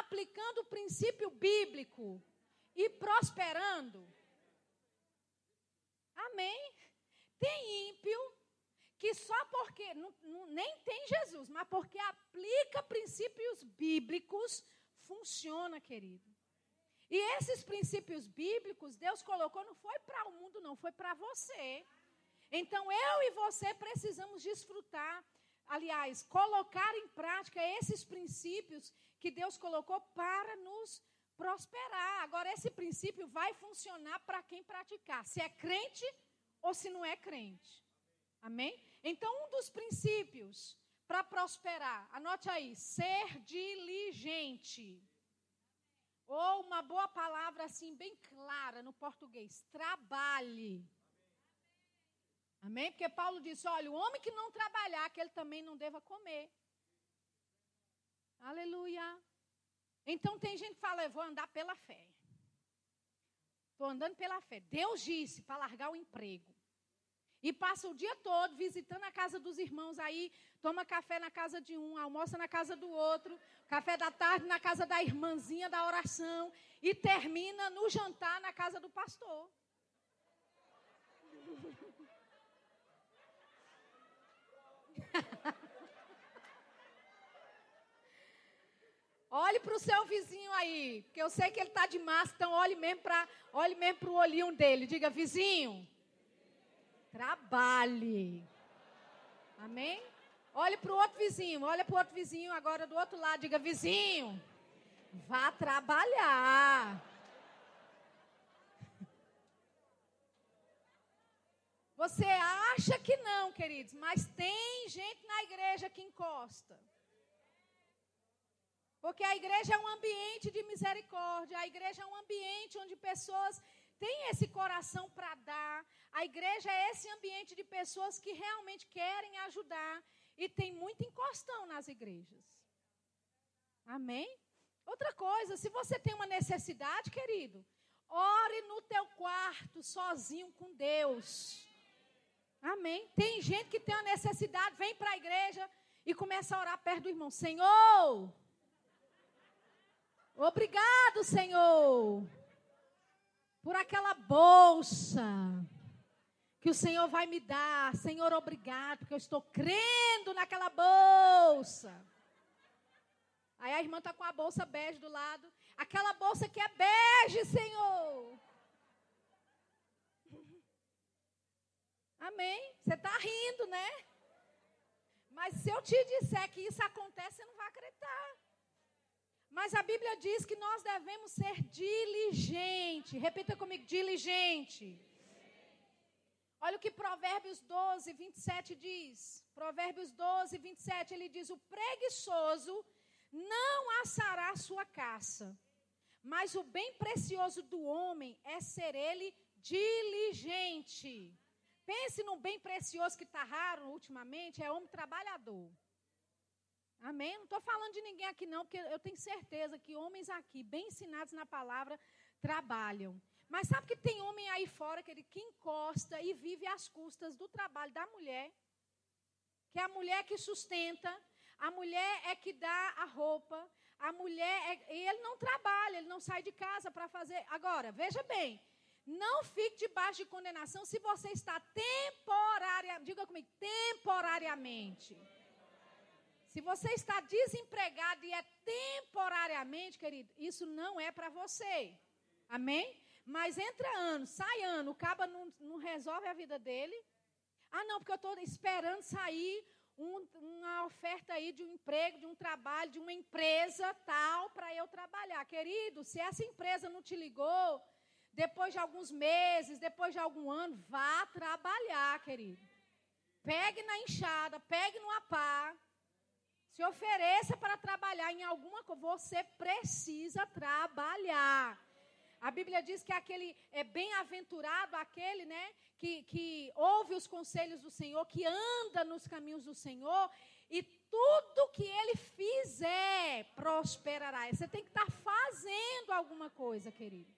aplicando o princípio bíblico e prosperando? Amém? Tem ímpio que só porque, não, não, nem tem Jesus, mas porque aplica princípios bíblicos, funciona, querido. E esses princípios bíblicos, Deus colocou, não foi para o mundo, não, foi para você. Então eu e você precisamos desfrutar, aliás, colocar em prática esses princípios que Deus colocou para nos prosperar. Agora, esse princípio vai funcionar para quem praticar, se é crente ou se não é crente. Amém? Então, um dos princípios para prosperar, anote aí, ser diligente. Ou uma boa palavra assim, bem clara no português: trabalhe. Amém? Porque Paulo disse: olha, o homem que não trabalhar, que ele também não deva comer. Aleluia. Então tem gente que fala: eu vou andar pela fé. Estou andando pela fé. Deus disse para largar o emprego. E passa o dia todo visitando a casa dos irmãos aí, toma café na casa de um, almoça na casa do outro, café da tarde na casa da irmãzinha da oração e termina no jantar na casa do pastor. Olhe para o seu vizinho aí, porque eu sei que ele está de máscara, então olhe mesmo para olhe mesmo para o olhinho dele. Diga, vizinho, Trabalhe. Amém? Olhe para o outro vizinho, olha para o outro vizinho agora do outro lado, diga vizinho, vá trabalhar. Você acha que não, queridos, mas tem gente na igreja que encosta. Porque a igreja é um ambiente de misericórdia, a igreja é um ambiente onde pessoas tem esse coração para dar. A igreja é esse ambiente de pessoas que realmente querem ajudar. E tem muito encostão nas igrejas. Amém? Outra coisa, se você tem uma necessidade, querido, ore no teu quarto, sozinho com Deus. Amém? Tem gente que tem uma necessidade, vem para a igreja e começa a orar perto do irmão. Senhor, obrigado, Senhor por aquela bolsa que o Senhor vai me dar. Senhor, obrigado, porque eu estou crendo naquela bolsa. Aí a irmã está com a bolsa bege do lado. Aquela bolsa que é bege, Senhor. Amém? Você está rindo, né? Mas se eu te disser que isso acontece, você não vai acreditar. Mas a Bíblia diz que nós devemos ser diligente. Repita comigo, diligente. Olha o que Provérbios 12, 27 diz. Provérbios 12, 27, ele diz: O preguiçoso não assará sua caça. Mas o bem precioso do homem é ser ele diligente. Pense no bem precioso que está raro ultimamente, é homem trabalhador. Amém? Não estou falando de ninguém aqui, não, porque eu tenho certeza que homens aqui, bem ensinados na palavra, trabalham. Mas sabe que tem homem aí fora que, ele, que encosta e vive às custas do trabalho da mulher? Que é a mulher que sustenta, a mulher é que dá a roupa, a mulher é, e ele não trabalha, ele não sai de casa para fazer. Agora, veja bem, não fique debaixo de condenação se você está temporária, diga comigo, temporariamente se você está desempregado e é temporariamente, querido, isso não é para você. Amém? Mas entra ano, sai ano, o caba não, não resolve a vida dele. Ah, não, porque eu estou esperando sair um, uma oferta aí de um emprego, de um trabalho, de uma empresa tal, para eu trabalhar. Querido, se essa empresa não te ligou, depois de alguns meses, depois de algum ano, vá trabalhar, querido. Pegue na enxada, pegue no apá se ofereça para trabalhar em alguma coisa. Você precisa trabalhar. A Bíblia diz que aquele é bem-aventurado aquele, né, que, que ouve os conselhos do Senhor, que anda nos caminhos do Senhor, e tudo que ele fizer prosperará. Você tem que estar fazendo alguma coisa, querido.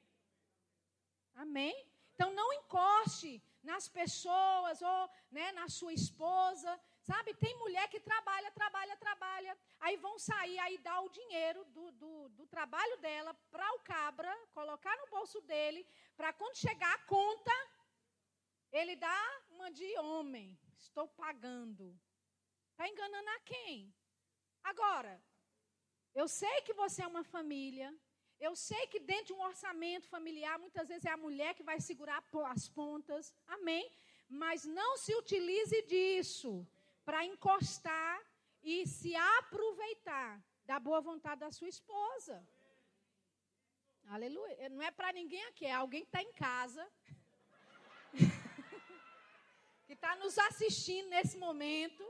Amém? Então não encoste nas pessoas ou né, na sua esposa. Sabe, tem mulher que trabalha, trabalha, Aí vão sair, aí dá o dinheiro do, do, do trabalho dela para o cabra, colocar no bolso dele, para quando chegar a conta, ele dá uma de homem. Estou pagando. Está enganando a quem? Agora, eu sei que você é uma família. Eu sei que dentro de um orçamento familiar, muitas vezes é a mulher que vai segurar as pontas. Amém? Mas não se utilize disso para encostar e se aproveitar da boa vontade da sua esposa. Aleluia. Não é para ninguém aqui, é alguém que está em casa. (laughs) que está nos assistindo nesse momento.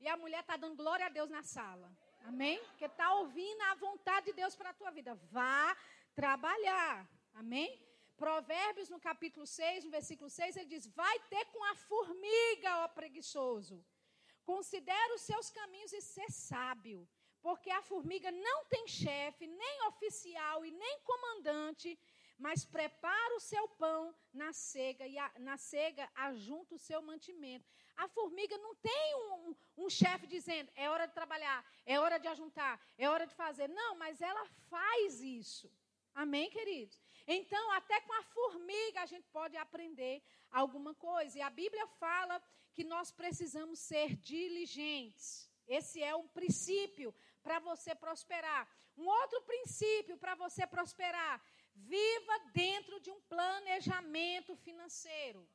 E a mulher está dando glória a Deus na sala. Amém? Que está ouvindo a vontade de Deus para a tua vida. Vá trabalhar. Amém? Provérbios, no capítulo 6, no versículo 6, ele diz: Vai ter com a formiga, ó preguiçoso. Considere os seus caminhos e ser sábio, porque a formiga não tem chefe, nem oficial e nem comandante, mas prepara o seu pão na cega e a, na cega ajunta o seu mantimento. A formiga não tem um, um, um chefe dizendo é hora de trabalhar, é hora de ajuntar, é hora de fazer. Não, mas ela faz isso. Amém, queridos? Então, até com a formiga a gente pode aprender alguma coisa. E a Bíblia fala que nós precisamos ser diligentes. Esse é um princípio para você prosperar. Um outro princípio para você prosperar: viva dentro de um planejamento financeiro.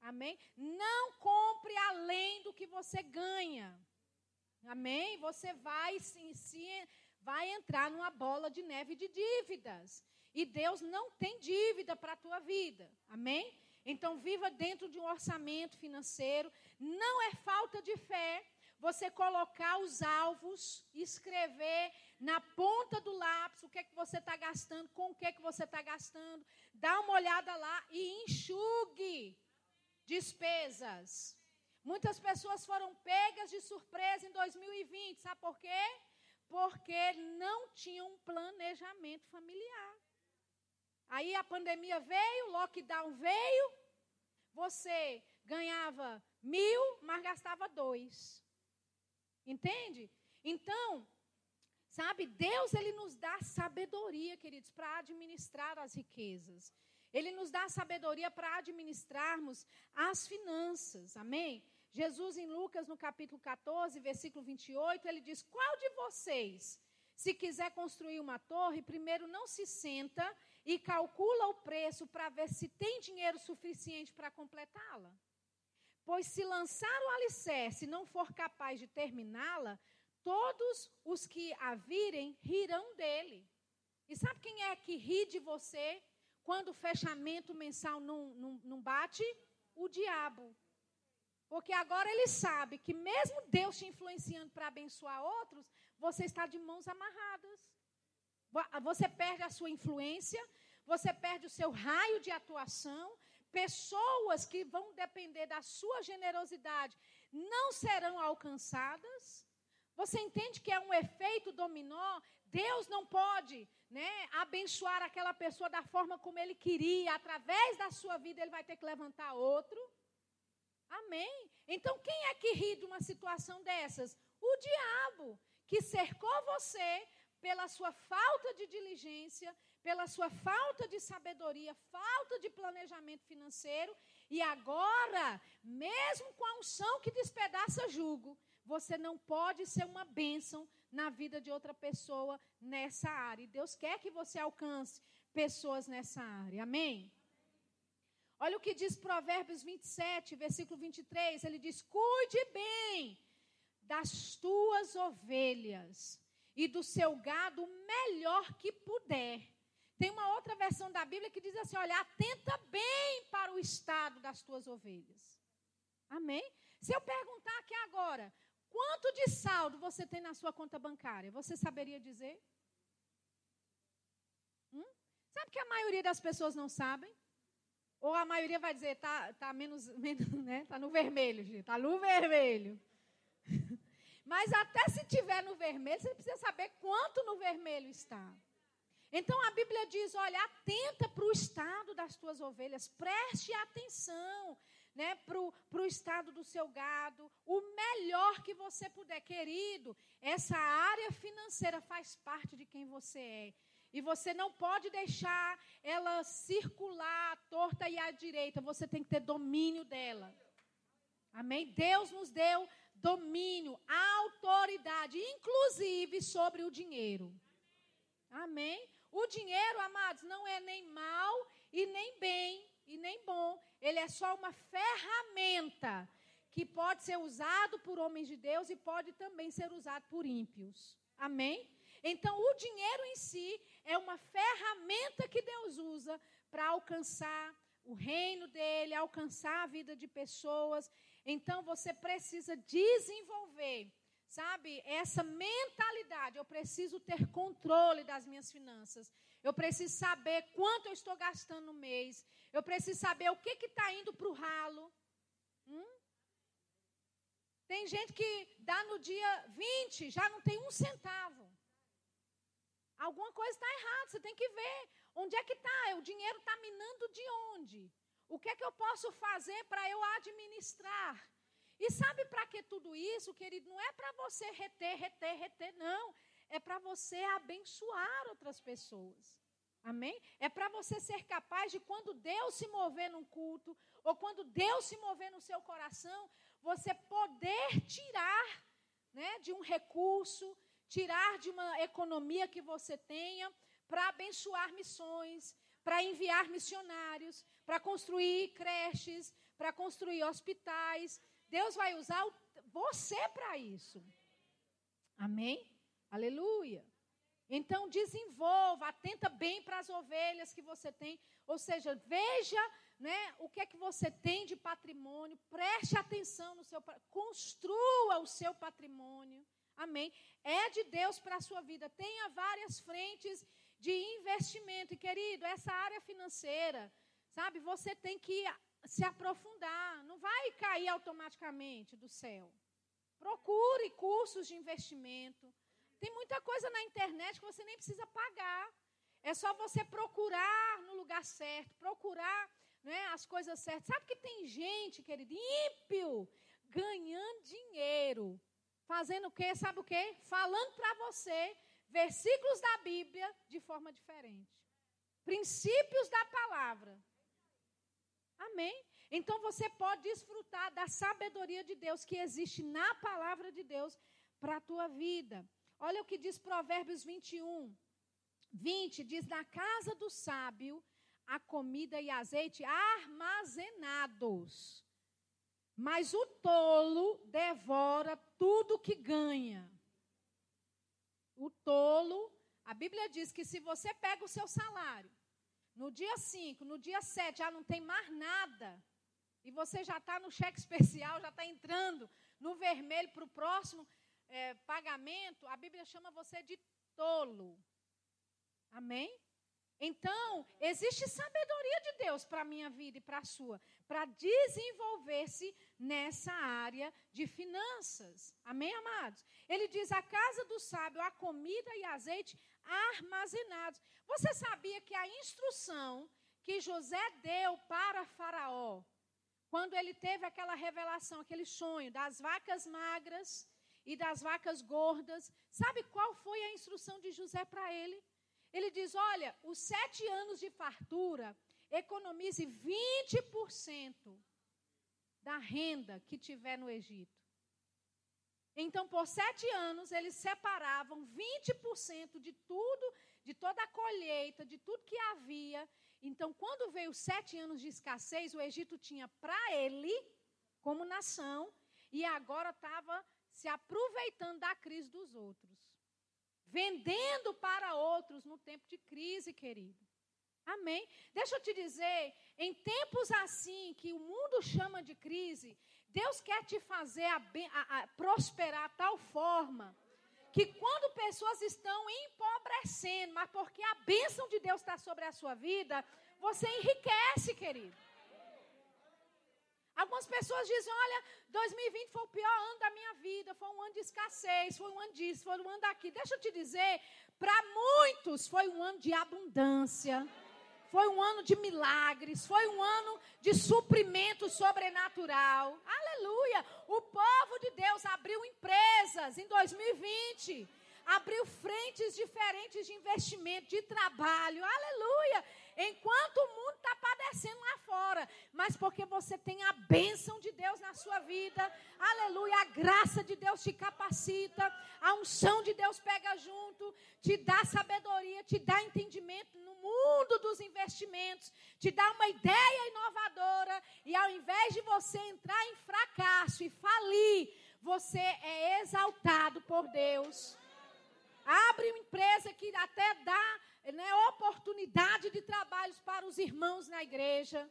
Amém? Não compre além do que você ganha. Amém? Você vai sim, sim vai entrar numa bola de neve de dívidas. E Deus não tem dívida para a tua vida. Amém? Então, viva dentro de um orçamento financeiro. Não é falta de fé você colocar os alvos, escrever na ponta do lápis o que é que você está gastando, com o que é que você está gastando. Dá uma olhada lá e enxugue despesas. Muitas pessoas foram pegas de surpresa em 2020. Sabe por quê? porque não tinham um planejamento familiar. Aí a pandemia veio, o lockdown veio, você ganhava mil, mas gastava dois. Entende? Então, sabe, Deus ele nos dá sabedoria, queridos, para administrar as riquezas. Ele nos dá sabedoria para administrarmos as finanças. Amém? Jesus, em Lucas, no capítulo 14, versículo 28, ele diz: Qual de vocês, se quiser construir uma torre, primeiro não se senta e calcula o preço para ver se tem dinheiro suficiente para completá-la? Pois se lançar o alicerce e não for capaz de terminá-la, todos os que a virem rirão dele. E sabe quem é que ri de você quando o fechamento mensal não, não, não bate? O diabo. Porque agora ele sabe que mesmo Deus te influenciando para abençoar outros, você está de mãos amarradas. Você perde a sua influência, você perde o seu raio de atuação. Pessoas que vão depender da sua generosidade não serão alcançadas. Você entende que é um efeito dominó? Deus não pode né, abençoar aquela pessoa da forma como ele queria. Através da sua vida, ele vai ter que levantar outro. Amém? Então, quem é que ri de uma situação dessas? O diabo, que cercou você pela sua falta de diligência, pela sua falta de sabedoria, falta de planejamento financeiro, e agora, mesmo com a unção que despedaça jugo, você não pode ser uma bênção na vida de outra pessoa nessa área. E Deus quer que você alcance pessoas nessa área. Amém? Olha o que diz Provérbios 27, versículo 23. Ele diz: Cuide bem das tuas ovelhas e do seu gado o melhor que puder. Tem uma outra versão da Bíblia que diz assim: olha, atenta bem para o estado das tuas ovelhas. Amém? Se eu perguntar aqui agora, quanto de saldo você tem na sua conta bancária? Você saberia dizer? Hum? Sabe que a maioria das pessoas não sabem? Ou a maioria vai dizer, tá, tá menos, (laughs) menos né? Tá no vermelho, gente, tá no vermelho. (laughs) Mas até se tiver no vermelho, você precisa saber quanto no vermelho está. Então a Bíblia diz: olha, atenta para o estado das tuas ovelhas, preste atenção né, para o estado do seu gado, o melhor que você puder. Querido, essa área financeira faz parte de quem você é. E você não pode deixar ela circular à torta e à direita, você tem que ter domínio dela. Amém? Deus nos deu domínio, autoridade, inclusive sobre o dinheiro. Amém? O dinheiro, amados, não é nem mal e nem bem e nem bom. Ele é só uma ferramenta que pode ser usado por homens de Deus e pode também ser usado por ímpios. Amém? Então, o dinheiro em si é uma ferramenta que Deus usa para alcançar o reino dele, alcançar a vida de pessoas. Então você precisa desenvolver, sabe, essa mentalidade. Eu preciso ter controle das minhas finanças. Eu preciso saber quanto eu estou gastando no mês. Eu preciso saber o que está indo para o ralo. Hum? Tem gente que dá no dia 20, já não tem um centavo. Alguma coisa está errada, você tem que ver. Onde é que está? O dinheiro está minando de onde? O que é que eu posso fazer para eu administrar? E sabe para que tudo isso, querido? Não é para você reter, reter, reter, não. É para você abençoar outras pessoas. Amém? É para você ser capaz de, quando Deus se mover num culto, ou quando Deus se mover no seu coração, você poder tirar né, de um recurso, tirar de uma economia que você tenha para abençoar missões, para enviar missionários, para construir creches, para construir hospitais. Deus vai usar você para isso. Amém? Aleluia. Então desenvolva, atenta bem para as ovelhas que você tem, ou seja, veja, né, o que é que você tem de patrimônio, preste atenção no seu, construa o seu patrimônio. Amém. É de Deus para a sua vida. Tenha várias frentes de investimento. E, querido, essa área financeira, sabe, você tem que se aprofundar. Não vai cair automaticamente do céu. Procure cursos de investimento. Tem muita coisa na internet que você nem precisa pagar. É só você procurar no lugar certo, procurar né, as coisas certas. Sabe que tem gente, querido, ímpio, ganhando dinheiro fazendo o quê? Sabe o quê? Falando para você versículos da Bíblia de forma diferente. Princípios da palavra. Amém? Então você pode desfrutar da sabedoria de Deus que existe na palavra de Deus para a tua vida. Olha o que diz Provérbios 21, 20: diz: Na casa do sábio a comida e azeite armazenados mas o tolo devora tudo que ganha. O tolo, a Bíblia diz que se você pega o seu salário, no dia 5, no dia 7 já não tem mais nada, e você já está no cheque especial, já está entrando no vermelho para o próximo, é, pagamento, a Bíblia chama você de tolo. Amém? Então, existe sabedoria de Deus para a minha vida e para a sua, para desenvolver-se nessa área de finanças. Amém, amados? Ele diz: a casa do sábio, a comida e azeite armazenados. Você sabia que a instrução que José deu para Faraó, quando ele teve aquela revelação, aquele sonho das vacas magras e das vacas gordas, sabe qual foi a instrução de José para ele? Ele diz: olha, os sete anos de fartura, economize 20% da renda que tiver no Egito. Então, por sete anos, eles separavam 20% de tudo, de toda a colheita, de tudo que havia. Então, quando veio sete anos de escassez, o Egito tinha para ele, como nação, e agora estava se aproveitando da crise dos outros vendendo para outros no tempo de crise, querido. Amém? Deixa eu te dizer, em tempos assim que o mundo chama de crise, Deus quer te fazer a, a, a prosperar tal forma que quando pessoas estão empobrecendo, mas porque a bênção de Deus está sobre a sua vida, você enriquece, querido. Algumas pessoas dizem: olha, 2020 foi o pior ano da minha vida, foi um ano de escassez, foi um ano disso, foi um ano daqui. Deixa eu te dizer, para muitos foi um ano de abundância, foi um ano de milagres, foi um ano de suprimento sobrenatural. Aleluia! O povo de Deus abriu empresas em 2020 abriu frentes diferentes de investimento, de trabalho. Aleluia! Enquanto o mundo está padecendo lá fora, mas porque você tem a bênção de Deus na sua vida, aleluia, a graça de Deus te capacita, a unção de Deus pega junto, te dá sabedoria, te dá entendimento no mundo dos investimentos, te dá uma ideia inovadora, e ao invés de você entrar em fracasso e falir, você é exaltado por Deus. Abre uma empresa que até dá né, oportunidade de trabalhos para os irmãos na igreja.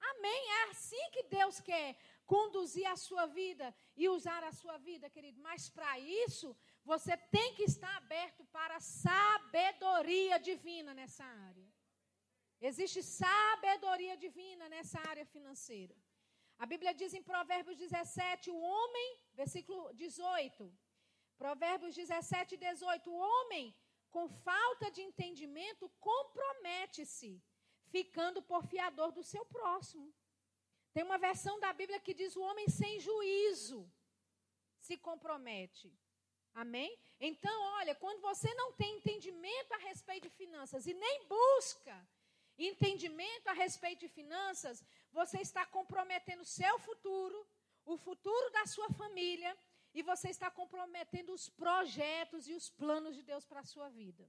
Amém. É assim que Deus quer conduzir a sua vida e usar a sua vida, querido. Mas para isso, você tem que estar aberto para a sabedoria divina nessa área. Existe sabedoria divina nessa área financeira. A Bíblia diz em Provérbios 17: o homem, versículo 18 Provérbios 17, 18. O homem com falta de entendimento compromete-se, ficando por fiador do seu próximo. Tem uma versão da Bíblia que diz: o homem sem juízo se compromete. Amém? Então, olha, quando você não tem entendimento a respeito de finanças e nem busca entendimento a respeito de finanças, você está comprometendo o seu futuro, o futuro da sua família e você está comprometendo os projetos e os planos de Deus para a sua vida.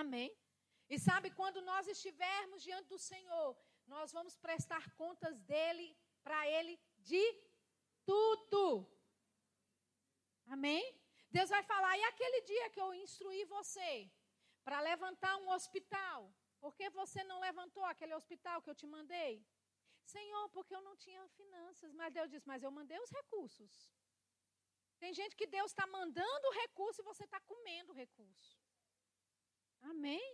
Amém? E sabe, quando nós estivermos diante do Senhor, nós vamos prestar contas dele, para ele, de tudo. Amém? Deus vai falar, e aquele dia que eu instruí você para levantar um hospital, por que você não levantou aquele hospital que eu te mandei? Senhor, porque eu não tinha finanças. Mas Deus disse, mas eu mandei os recursos. Tem gente que Deus está mandando o recurso e você está comendo o recurso. Amém?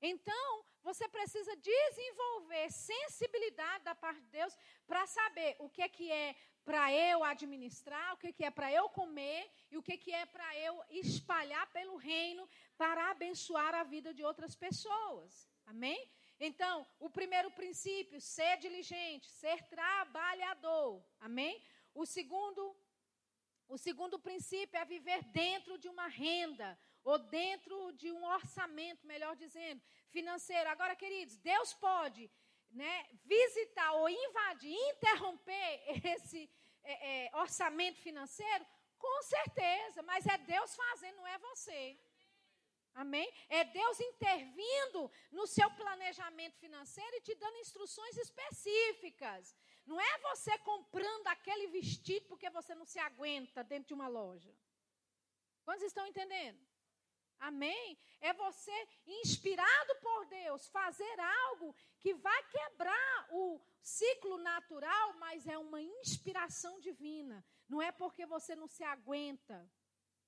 Então, você precisa desenvolver sensibilidade da parte de Deus para saber o que é que é para eu administrar, o que, é que é para eu comer e o que, é que é para eu espalhar pelo reino para abençoar a vida de outras pessoas. Amém? Então, o primeiro princípio, ser diligente, ser trabalhador. Amém? O segundo o segundo princípio é viver dentro de uma renda, ou dentro de um orçamento, melhor dizendo, financeiro. Agora, queridos, Deus pode né, visitar ou invadir, interromper (laughs) esse é, é, orçamento financeiro? Com certeza, mas é Deus fazendo, não é você. Amém? É Deus intervindo no seu planejamento financeiro e te dando instruções específicas. Não é você comprando aquele vestido porque você não se aguenta dentro de uma loja. Quantos estão entendendo? Amém? É você, inspirado por Deus, fazer algo que vai quebrar o ciclo natural, mas é uma inspiração divina. Não é porque você não se aguenta,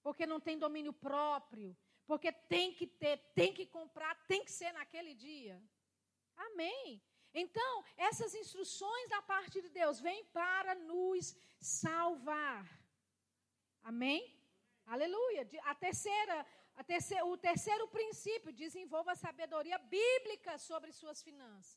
porque não tem domínio próprio, porque tem que ter, tem que comprar, tem que ser naquele dia. Amém? Então, essas instruções da parte de Deus vêm para nos salvar. Amém? Aleluia. A terceira Terceira, o terceiro princípio, desenvolva a sabedoria bíblica sobre suas finanças.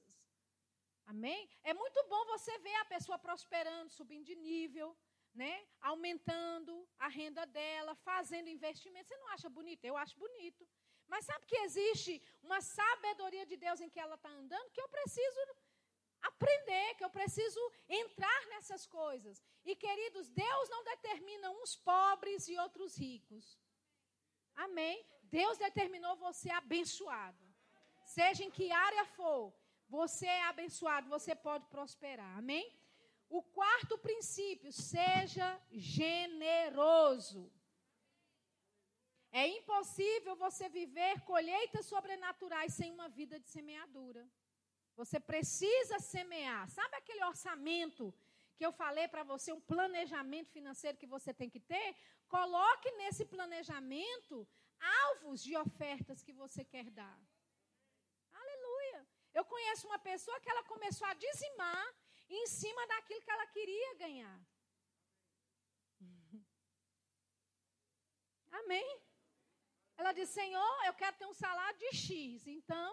Amém? É muito bom você ver a pessoa prosperando, subindo de nível, né? aumentando a renda dela, fazendo investimento. Você não acha bonito? Eu acho bonito. Mas sabe que existe uma sabedoria de Deus em que ela está andando que eu preciso aprender, que eu preciso entrar nessas coisas. E queridos, Deus não determina uns pobres e outros ricos. Amém? Deus determinou você abençoado. Seja em que área for, você é abençoado, você pode prosperar. Amém? O quarto princípio, seja generoso. É impossível você viver colheitas sobrenaturais sem uma vida de semeadura. Você precisa semear. Sabe aquele orçamento que eu falei para você, um planejamento financeiro que você tem que ter, coloque nesse planejamento alvos de ofertas que você quer dar. Aleluia. Eu conheço uma pessoa que ela começou a dizimar em cima daquilo que ela queria ganhar. (laughs) Amém? Ela disse: Senhor, eu quero ter um salário de X. Então,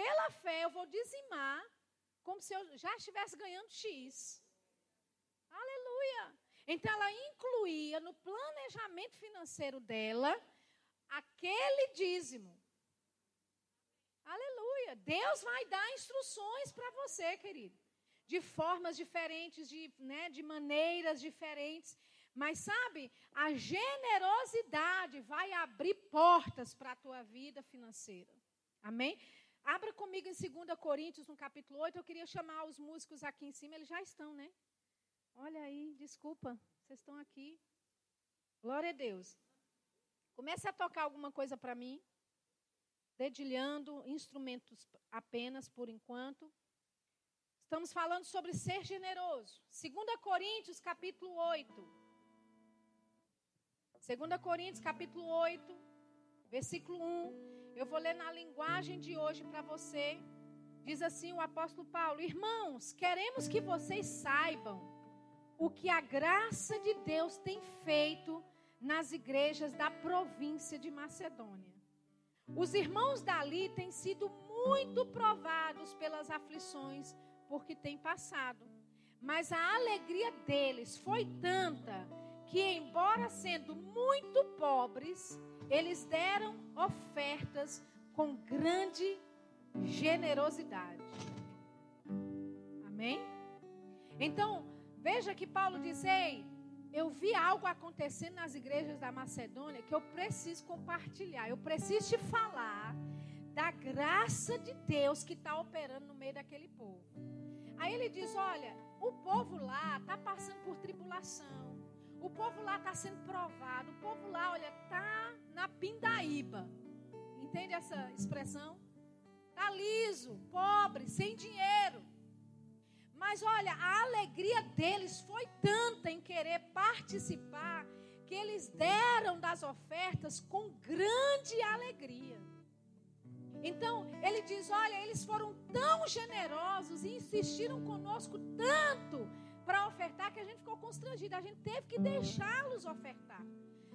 pela fé, eu vou dizimar como se eu já estivesse ganhando X. Aleluia! Então ela incluía no planejamento financeiro dela aquele dízimo. Aleluia! Deus vai dar instruções para você, querido. De formas diferentes, de, né, de maneiras diferentes. Mas sabe, a generosidade vai abrir portas para a tua vida financeira. Amém? Abra comigo em 2 Coríntios, no capítulo 8. Eu queria chamar os músicos aqui em cima, eles já estão, né? Olha aí, desculpa, vocês estão aqui. Glória a Deus. Comece a tocar alguma coisa para mim. Dedilhando instrumentos apenas por enquanto. Estamos falando sobre ser generoso. 2 Coríntios, capítulo 8. 2 Coríntios, capítulo 8, versículo 1. Eu vou ler na linguagem de hoje para você. Diz assim o apóstolo Paulo: Irmãos, queremos que vocês saibam o que a graça de Deus tem feito nas igrejas da província de Macedônia. Os irmãos dali têm sido muito provados pelas aflições porque têm passado, mas a alegria deles foi tanta que, embora sendo muito pobres, eles deram ofertas com grande generosidade. Amém? Então, Veja que Paulo diz: Ei, eu vi algo acontecendo nas igrejas da Macedônia que eu preciso compartilhar. Eu preciso te falar da graça de Deus que está operando no meio daquele povo. Aí ele diz: Olha, o povo lá está passando por tribulação. O povo lá está sendo provado. O povo lá, olha, está na pindaíba. Entende essa expressão? Está liso, pobre, sem dinheiro. Mas olha, a alegria deles foi tanta em querer participar que eles deram das ofertas com grande alegria. Então, ele diz: olha, eles foram tão generosos e insistiram conosco tanto para ofertar que a gente ficou constrangido. A gente teve que deixá-los ofertar.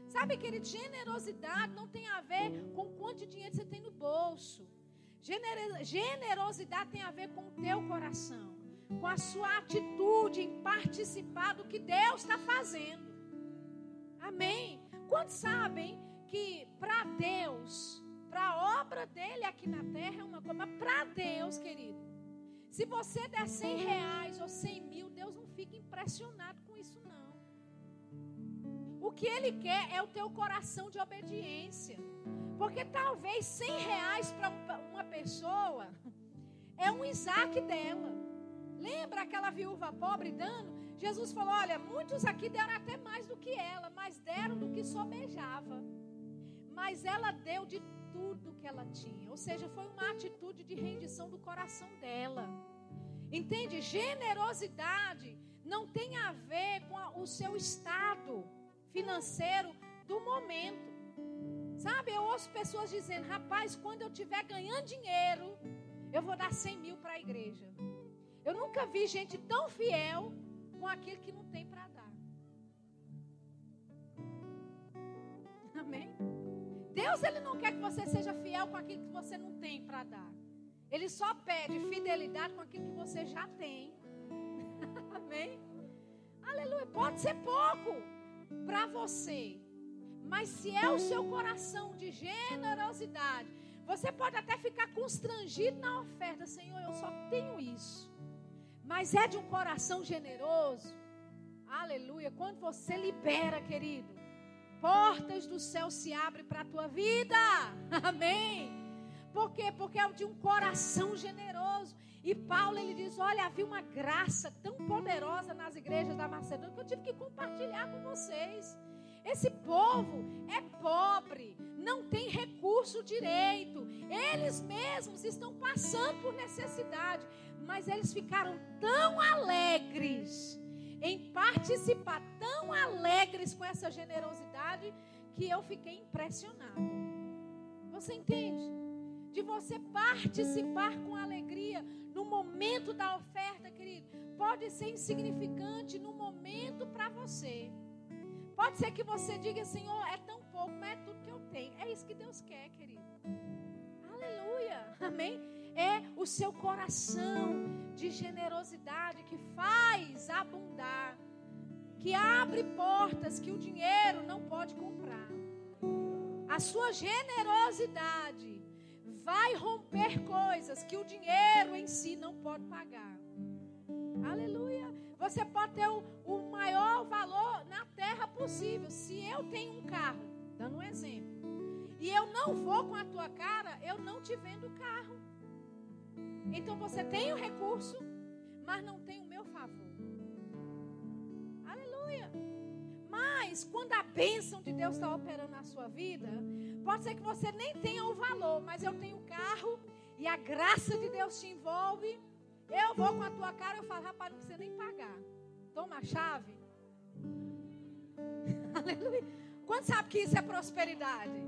Sabe, querido, generosidade não tem a ver com quanto dinheiro você tem no bolso. Generosidade tem a ver com o teu coração com a sua atitude em participar do que Deus está fazendo. Amém? Quantos sabem que para Deus, para a obra dele aqui na terra é uma coisa, mas para Deus, querido, se você der 100 reais ou 100 mil, Deus não fica impressionado com isso, não. O que ele quer é o teu coração de obediência. Porque talvez 100 reais para uma pessoa é um Isaac dela. Lembra aquela viúva pobre dando? Jesus falou: Olha, muitos aqui deram até mais do que ela, mas deram do que sobejava. mas ela deu de tudo que ela tinha. Ou seja, foi uma atitude de rendição do coração dela. Entende? Generosidade não tem a ver com a, o seu estado financeiro do momento. Sabe, eu ouço pessoas dizendo: rapaz, quando eu estiver ganhando dinheiro, eu vou dar 100 mil para a igreja. Eu nunca vi gente tão fiel com aquilo que não tem para dar. Amém? Deus, Ele não quer que você seja fiel com aquilo que você não tem para dar. Ele só pede fidelidade com aquilo que você já tem. (laughs) Amém? Aleluia. Pode ser pouco para você. Mas se é o seu coração de generosidade, você pode até ficar constrangido na oferta. Senhor, eu só tenho isso. Mas é de um coração generoso. Aleluia. Quando você libera, querido, portas do céu se abrem para a tua vida. (laughs) Amém. Por quê? Porque é de um coração generoso. E Paulo ele diz: Olha, havia uma graça tão poderosa nas igrejas da Macedônia que eu tive que compartilhar com vocês. Esse povo é pobre, não tem recurso direito. Eles mesmos estão passando por necessidade, mas eles ficaram tão alegres em participar, tão alegres com essa generosidade, que eu fiquei impressionado. Você entende? De você participar com alegria no momento da oferta, querido, pode ser insignificante no momento para você. Pode ser que você diga, Senhor, é tão pouco, mas é tudo que eu tenho. É isso que Deus quer, querido. Aleluia. Amém? É o seu coração de generosidade que faz abundar, que abre portas que o dinheiro não pode comprar. A sua generosidade vai romper coisas que o dinheiro em si não pode pagar. Aleluia. Você pode ter o, o maior valor na terra possível. Se eu tenho um carro, dando um exemplo, e eu não vou com a tua cara, eu não te vendo o carro. Então você tem o recurso, mas não tem o meu favor. Aleluia. Mas quando a bênção de Deus está operando na sua vida, pode ser que você nem tenha o valor, mas eu tenho o carro e a graça de Deus te envolve. Eu vou com a tua cara, eu falo, rapaz, não precisa nem pagar. Toma a chave. (laughs) Aleluia. Quando sabe que isso é prosperidade?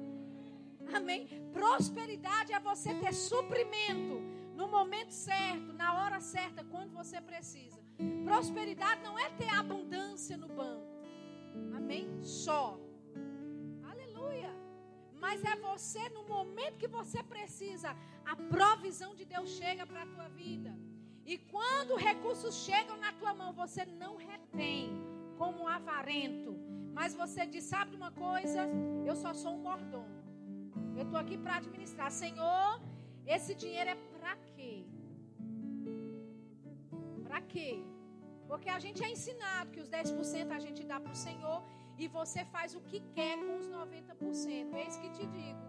Amém? Prosperidade é você ter suprimento no momento certo, na hora certa, quando você precisa. Prosperidade não é ter abundância no banco. Amém? Só. Aleluia. Mas é você, no momento que você precisa, a provisão de Deus chega para a tua vida. E quando recursos chegam na tua mão, você não retém como um avarento. Mas você diz: sabe uma coisa? Eu só sou um mordomo. Eu estou aqui para administrar. Senhor, esse dinheiro é para quê? Para quê? Porque a gente é ensinado que os 10% a gente dá para o Senhor e você faz o que quer com os 90%. Eis que te digo.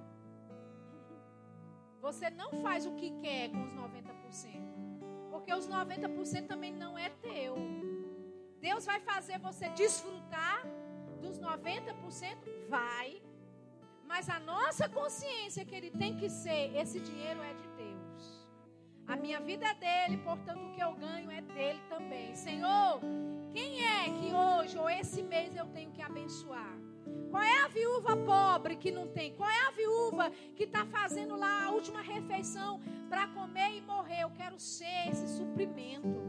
Você não faz o que quer com os 90%. Porque os 90% também não é teu. Deus vai fazer você desfrutar dos 90%? Vai. Mas a nossa consciência que ele tem que ser, esse dinheiro é de. A minha vida é dele, portanto o que eu ganho é dele também. Senhor, quem é que hoje ou esse mês eu tenho que abençoar? Qual é a viúva pobre que não tem? Qual é a viúva que está fazendo lá a última refeição para comer e morrer? Eu quero ser esse suprimento.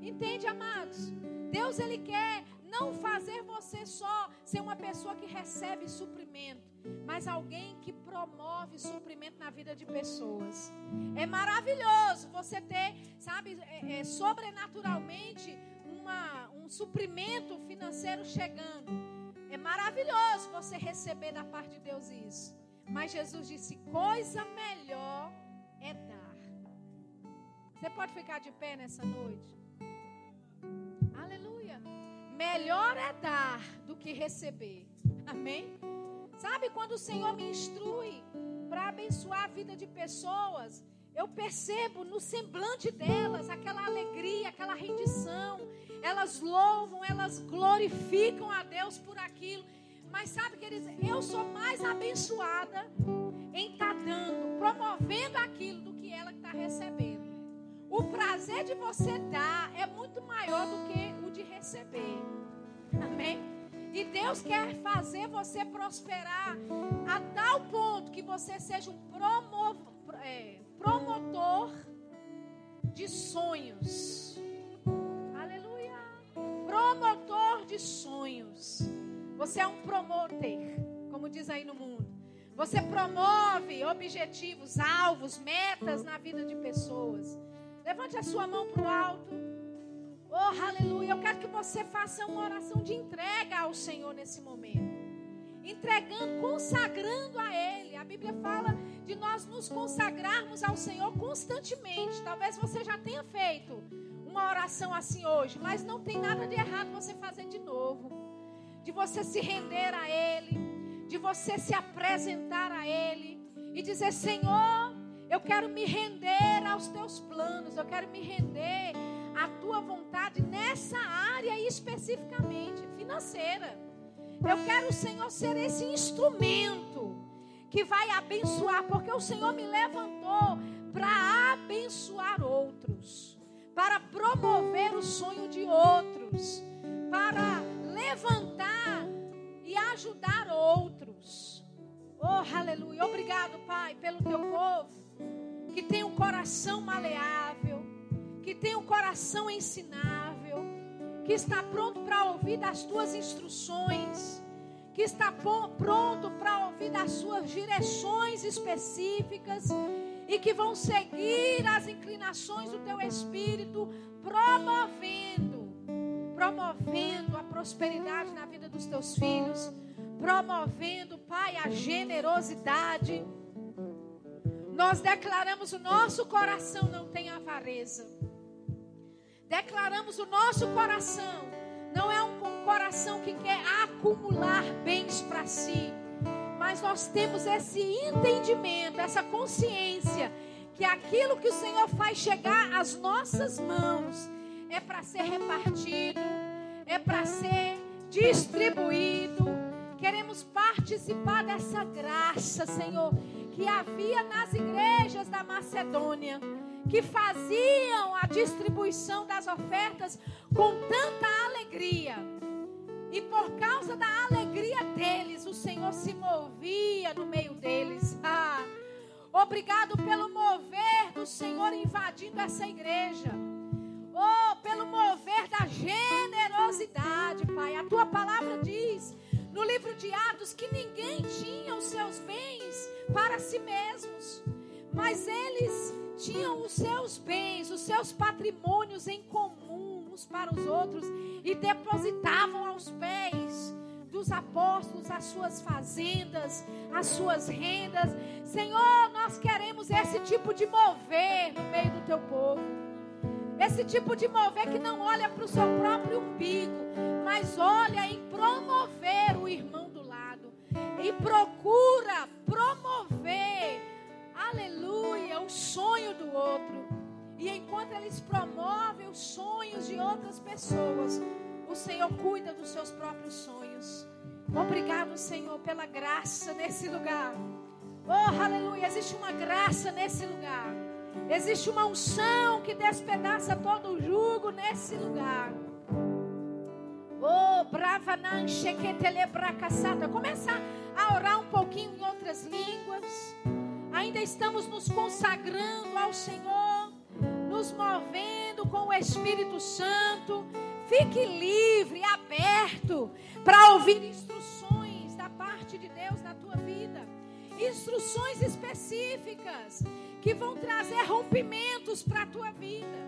Entende, amados? Deus ele quer não fazer você só ser uma pessoa que recebe suprimento, mas alguém que promove suprimento na vida de pessoas. É maravilhoso você ter, sabe, é, é, sobrenaturalmente uma, um suprimento financeiro chegando. É maravilhoso você receber da parte de Deus isso. Mas Jesus disse: coisa melhor é dar. Você pode ficar de pé nessa noite? Aleluia. Melhor é dar do que receber. Amém? Sabe quando o Senhor me instrui para abençoar a vida de pessoas? Eu percebo no semblante delas aquela alegria, aquela rendição, elas louvam, elas glorificam a Deus por aquilo. Mas sabe, queridos, eu sou mais abençoada em estar tá dando, promovendo aquilo do que ela está recebendo. O prazer de você dar é muito maior do que o de receber. Amém? E Deus quer fazer você prosperar a tal ponto que você seja um é, promotor de sonhos. Aleluia! Promotor de sonhos. Você é um promotor, como diz aí no mundo. Você promove objetivos, alvos, metas na vida de pessoas. Levante a sua mão para o alto. Oh, aleluia. Eu quero que você faça uma oração de entrega ao Senhor nesse momento. Entregando, consagrando a Ele. A Bíblia fala de nós nos consagrarmos ao Senhor constantemente. Talvez você já tenha feito uma oração assim hoje, mas não tem nada de errado você fazer de novo. De você se render a Ele, de você se apresentar a Ele e dizer: Senhor, eu quero me render aos teus planos, eu quero me render à tua vontade nessa área especificamente financeira. Eu quero, Senhor, ser esse instrumento que vai abençoar, porque o Senhor me levantou para abençoar outros, para promover o sonho de outros, para levantar e ajudar outros. Oh, aleluia. Obrigado, Pai, pelo teu povo que tem um coração maleável, que tem um coração ensinável, que está pronto para ouvir das tuas instruções, que está pronto para ouvir das suas direções específicas e que vão seguir as inclinações do teu espírito, promovendo, promovendo a prosperidade na vida dos teus filhos, promovendo, Pai, a generosidade nós declaramos o nosso coração não tem avareza. Declaramos o nosso coração. Não é um coração que quer acumular bens para si, mas nós temos esse entendimento, essa consciência que aquilo que o Senhor faz chegar às nossas mãos é para ser repartido, é para ser distribuído. Queremos participar dessa graça, Senhor que havia nas igrejas da Macedônia, que faziam a distribuição das ofertas com tanta alegria. E por causa da alegria deles, o Senhor se movia no meio deles. (laughs) Ah, obrigado pelo mover do Senhor invadindo essa igreja. Oh, pelo mover da generosidade, Pai. A tua palavra diz no livro de Atos que ninguém tinha os seus bens para si mesmos, mas eles tinham os seus bens, os seus patrimônios em comum uns para os outros e depositavam aos pés dos apóstolos as suas fazendas, as suas rendas. Senhor, nós queremos esse tipo de mover no meio do teu povo. Esse tipo de mover que não olha para o seu próprio umbigo, mas olha em promover o irmão do lado e procura promover, aleluia, o sonho do outro. E enquanto eles promovem os sonhos de outras pessoas, o Senhor cuida dos seus próprios sonhos. Obrigado, Senhor, pela graça nesse lugar. Oh, aleluia, existe uma graça nesse lugar. Existe uma unção que despedaça todo o jugo nesse lugar. Oh, brava Começa a orar um pouquinho em outras línguas. Ainda estamos nos consagrando ao Senhor, nos movendo com o Espírito Santo. Fique livre, aberto para ouvir instruções da parte de Deus na tua vida. Instruções específicas que vão trazer rompimentos para a tua vida.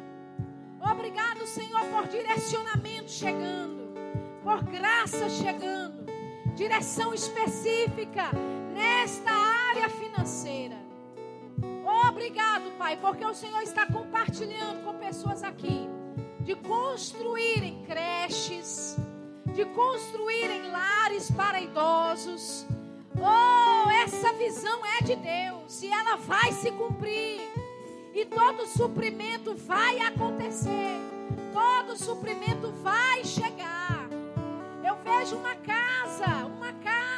Obrigado, Senhor, por direcionamento chegando, por graça chegando, direção específica nesta área financeira. Obrigado, Pai, porque o Senhor está compartilhando com pessoas aqui de construírem creches, de construírem lares para idosos Oh, essa visão é de Deus e ela vai se cumprir. E todo suprimento vai acontecer. Todo suprimento vai chegar. Eu vejo uma casa, uma casa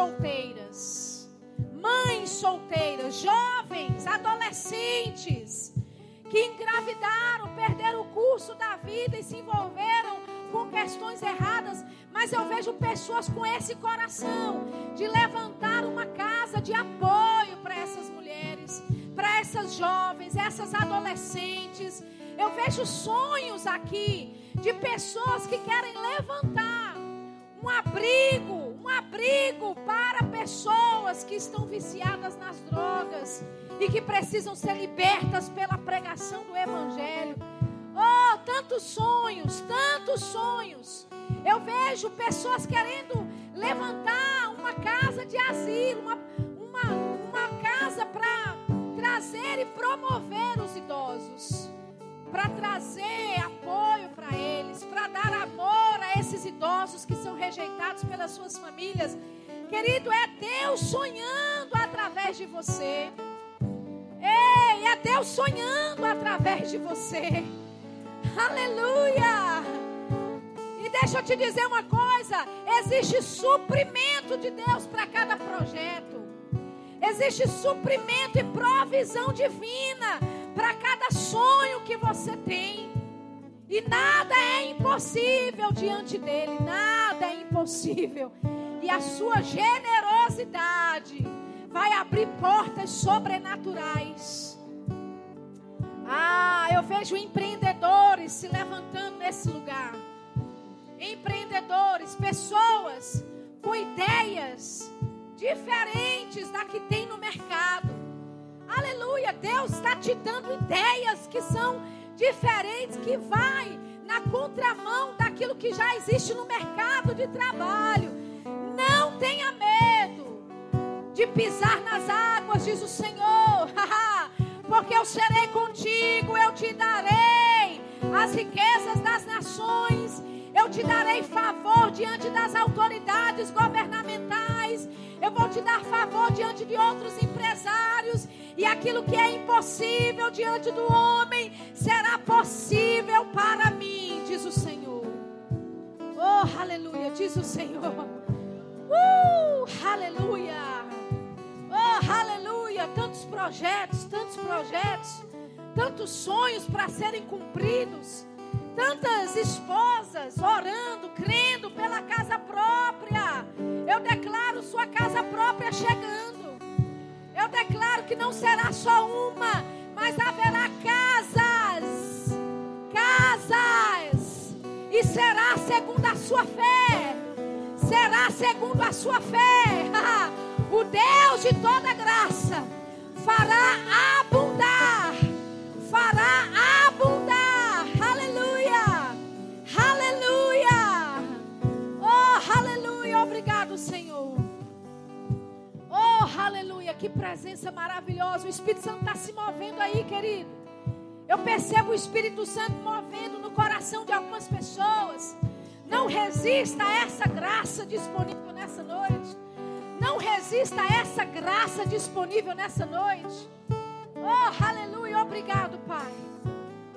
solteiras, mães solteiras, jovens, adolescentes que engravidaram, perderam o curso da vida e se envolveram com questões erradas, mas eu vejo pessoas com esse coração de levantar uma casa de apoio para essas mulheres, para essas jovens, essas adolescentes. Eu vejo sonhos aqui de pessoas que querem levantar um abrigo, um abrigo para pessoas que estão viciadas nas drogas e que precisam ser libertas pela pregação do Evangelho. Oh, tantos sonhos, tantos sonhos. Eu vejo pessoas querendo levantar uma casa de asilo, uma, uma, uma casa para trazer e promover os idosos, para trazer apoio para eles, para dar amor a esses idosos que são rejeitados pelas suas famílias. Querido, é Deus sonhando através de você. Ei, é Deus sonhando através de você. Aleluia! E deixa eu te dizer uma coisa: existe suprimento de Deus para cada projeto. Existe suprimento e provisão divina para cada sonho que você tem. E nada é impossível diante dele, nada é impossível. E a sua generosidade vai abrir portas sobrenaturais. Ah, eu vejo empreendedores se levantando nesse lugar. Empreendedores, pessoas com ideias diferentes da que tem no mercado. Aleluia, Deus está te dando ideias que são diferentes, que vai na contramão daquilo que já existe no mercado de trabalho. Não tenha medo de pisar nas águas, diz o Senhor. (laughs) porque eu serei contigo, eu te darei as riquezas das nações, eu te darei favor diante das autoridades governamentais, eu vou te dar favor diante de outros empresários, e aquilo que é impossível diante do homem será possível para mim, diz o Senhor. Oh, aleluia, diz o Senhor. Uh, aleluia. Oh, aleluia! Tantos projetos, tantos projetos, tantos sonhos para serem cumpridos. Tantas esposas orando, crendo pela casa própria. Eu declaro sua casa própria chegando. Eu declaro que não será só uma, mas haverá casas. Casas. E será segundo a sua fé. Será segundo a sua fé. (laughs) O Deus de toda graça fará abundar, aleluia. Que presença maravilhosa. O Espírito Santo está se movendo aí, querido. Eu percebo o Espírito Santo movendo no coração de algumas pessoas. Não resista a essa graça disponível nessa noite. Não resista a essa graça disponível nessa noite. Oh, aleluia. Obrigado, Pai.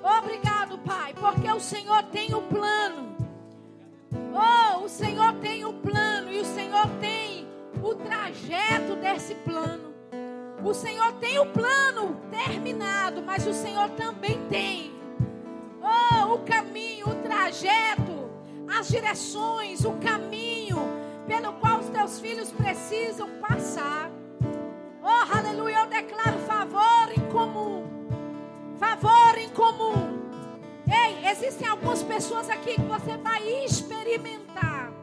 Obrigado, Pai, porque o Senhor tem o um plano. Oh, o Senhor tem o um plano e o Senhor tem o trajeto desse plano. O Senhor tem o plano terminado, mas o Senhor também tem oh, o caminho, o trajeto, as direções, o caminho pelo qual os teus filhos precisam passar. Oh, aleluia, eu declaro favor em comum. Favor em comum. Ei, existem algumas pessoas aqui que você vai experimentar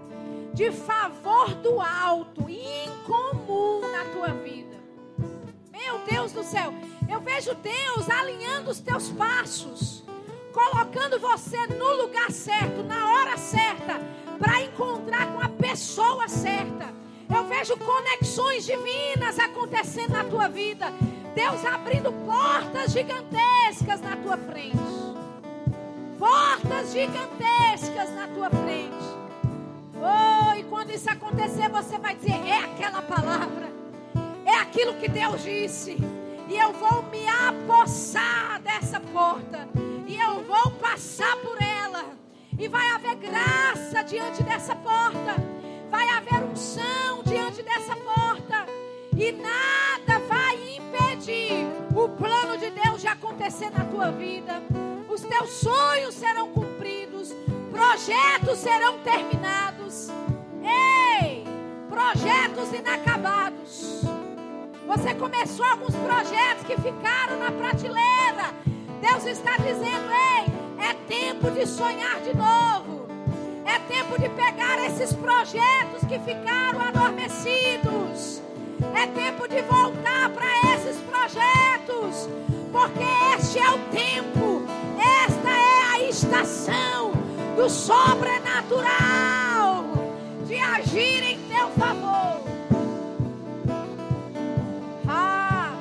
de favor do alto, incomum na tua vida. Meu Deus do céu, eu vejo Deus alinhando os teus passos, colocando você no lugar certo, na hora certa para encontrar com a pessoa certa. Eu vejo conexões divinas acontecendo na tua vida. Deus abrindo portas gigantescas na tua frente. Portas gigantescas na tua frente. Oh, e quando isso acontecer, você vai dizer: é aquela palavra, é aquilo que Deus disse. E eu vou me apossar dessa porta. E eu vou passar por ela e vai haver graça diante dessa porta. Vai haver unção diante dessa E nada vai impedir o plano de Deus de acontecer na tua vida. Os teus sonhos serão cumpridos, projetos serão terminados. Ei, projetos inacabados. Você começou alguns projetos que ficaram na prateleira. Deus está dizendo: ei, é tempo de sonhar de novo. É tempo de pegar esses projetos que ficaram adormecidos. É tempo de voltar para esses projetos. Porque este é o tempo. Esta é a estação do sobrenatural de agir em teu favor. Ha!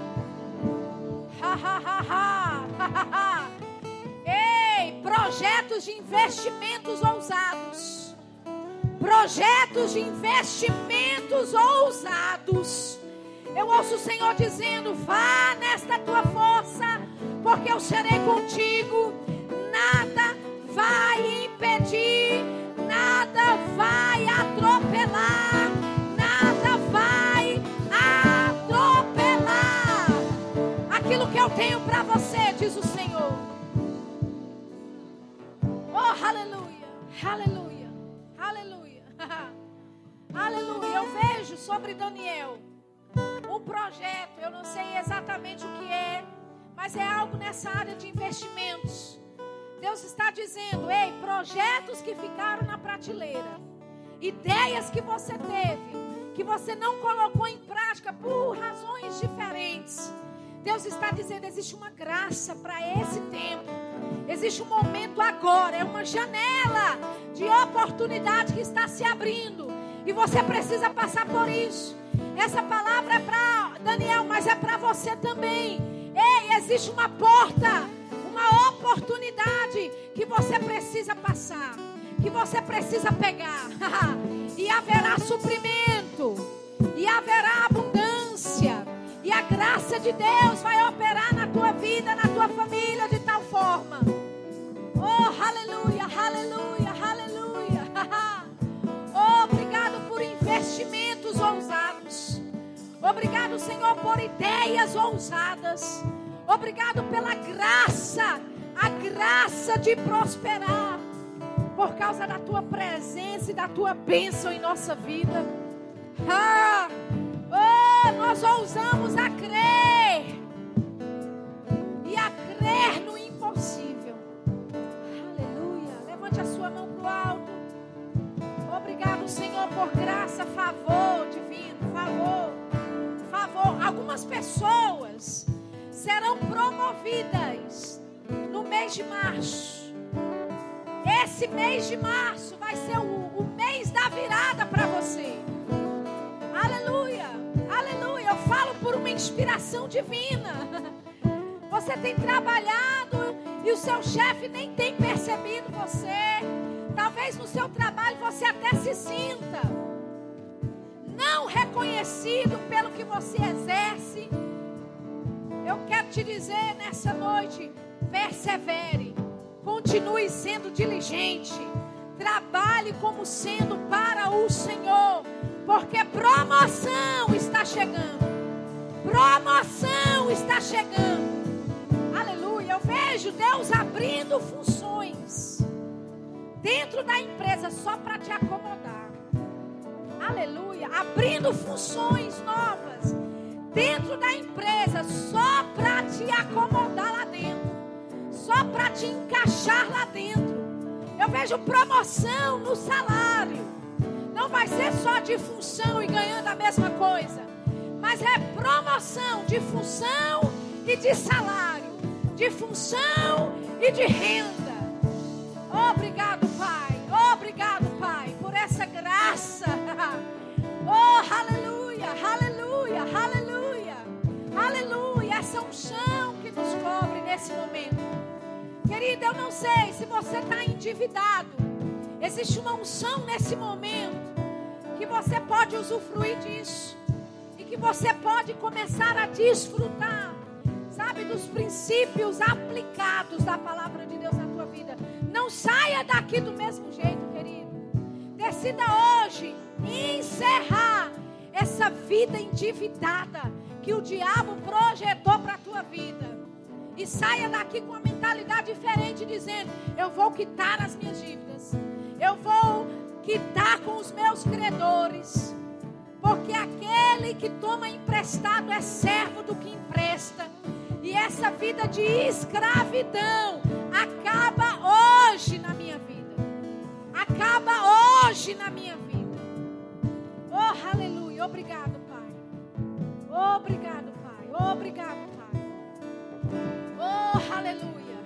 Ha, ha, ha, ha! ha, ha. Ei, projetos de investimentos ousados. Projetos de investimentos ousados. Eu ouço o Senhor dizendo: vá nesta tua força, porque eu serei contigo. Nada vai impedir, nada vai atropelar, nada vai atropelar aquilo que eu tenho para você, diz o Senhor. Oh, aleluia, aleluia, aleluia, (laughs) aleluia. Eu vejo sobre Daniel um projeto, eu não sei exatamente o que é, mas é algo nessa área de investimentos. Deus está dizendo: ei, projetos que ficaram na prateleira, ideias que você teve, que você não colocou em prática por razões diferentes. Deus está dizendo: existe uma graça para esse tempo. Existe um momento agora, é uma janela de oportunidade que está se abrindo. E você precisa passar por isso. Essa palavra é para Daniel, mas é para você também. Ei, existe uma porta uma oportunidade que você precisa passar, que você precisa pegar. (laughs) e haverá suprimento, e haverá abundância, e a graça de Deus vai operar na tua vida, na tua família de tal forma. Oh, aleluia, aleluia, aleluia. oh, (laughs) obrigado por investimentos ousados. Obrigado, Senhor, por ideias ousadas. Obrigado pela graça, a graça de prosperar. Por causa da tua presença e da tua bênção em nossa vida. Ah, oh, nós ousamos a crer. E a crer no impossível. Aleluia. Levante a sua mão para o alto. Obrigado, Senhor, por graça, favor divino, favor, favor. Algumas pessoas serão promovidas no mês de março. Esse mês de março vai ser o, o mês da virada para você. Aleluia, aleluia. Eu falo por uma inspiração divina. (laughs) Você tem trabalhado e o seu chefe nem tem percebido você. Talvez no seu trabalho você até se sinta não reconhecido pelo que você exerce eu quero te dizer nessa noite: persevere, continue sendo diligente, trabalhe como sendo para o Senhor, porque promoção está chegando. Promoção está chegando. Aleluia. Eu vejo Deus abrindo funções dentro da empresa só para te acomodar. Aleluia. Abrindo funções novas dentro da empresa só para te acomodar lá dentro, só para te encaixar lá dentro. Eu vejo promoção no salário. Não vai ser só de função e ganhando a mesma coisa, mas é promoção de função e de salário, de função e de renda. Obrigado, Pai. Obrigado, Pai, por essa graça. (laughs) Oh, aleluia, aleluia, aleluia. Aleluia, essa unção que nos cobre nesse momento. Querida, eu não sei se você está endividado. Existe uma unção nesse momento que você pode usufruir disso e que você pode começar a desfrutar, sabe, dos princípios aplicados da palavra de Deus na tua vida. Não saia daqui do mesmo jeito, querido. Decida hoje encerrar essa vida endividada que o diabo projetou para a tua vida. E saia daqui com uma mentalidade diferente, dizendo: Eu vou quitar as minhas dívidas. Eu vou quitar com os meus credores. Porque aquele que toma emprestado é servo do que empresta. E essa vida de escravidão acaba hoje na minha vida. Acaba hoje na minha vida. Oh, aleluia. Obrigado, Obrigado, Pai. Obrigado, Pai. Oh, aleluia.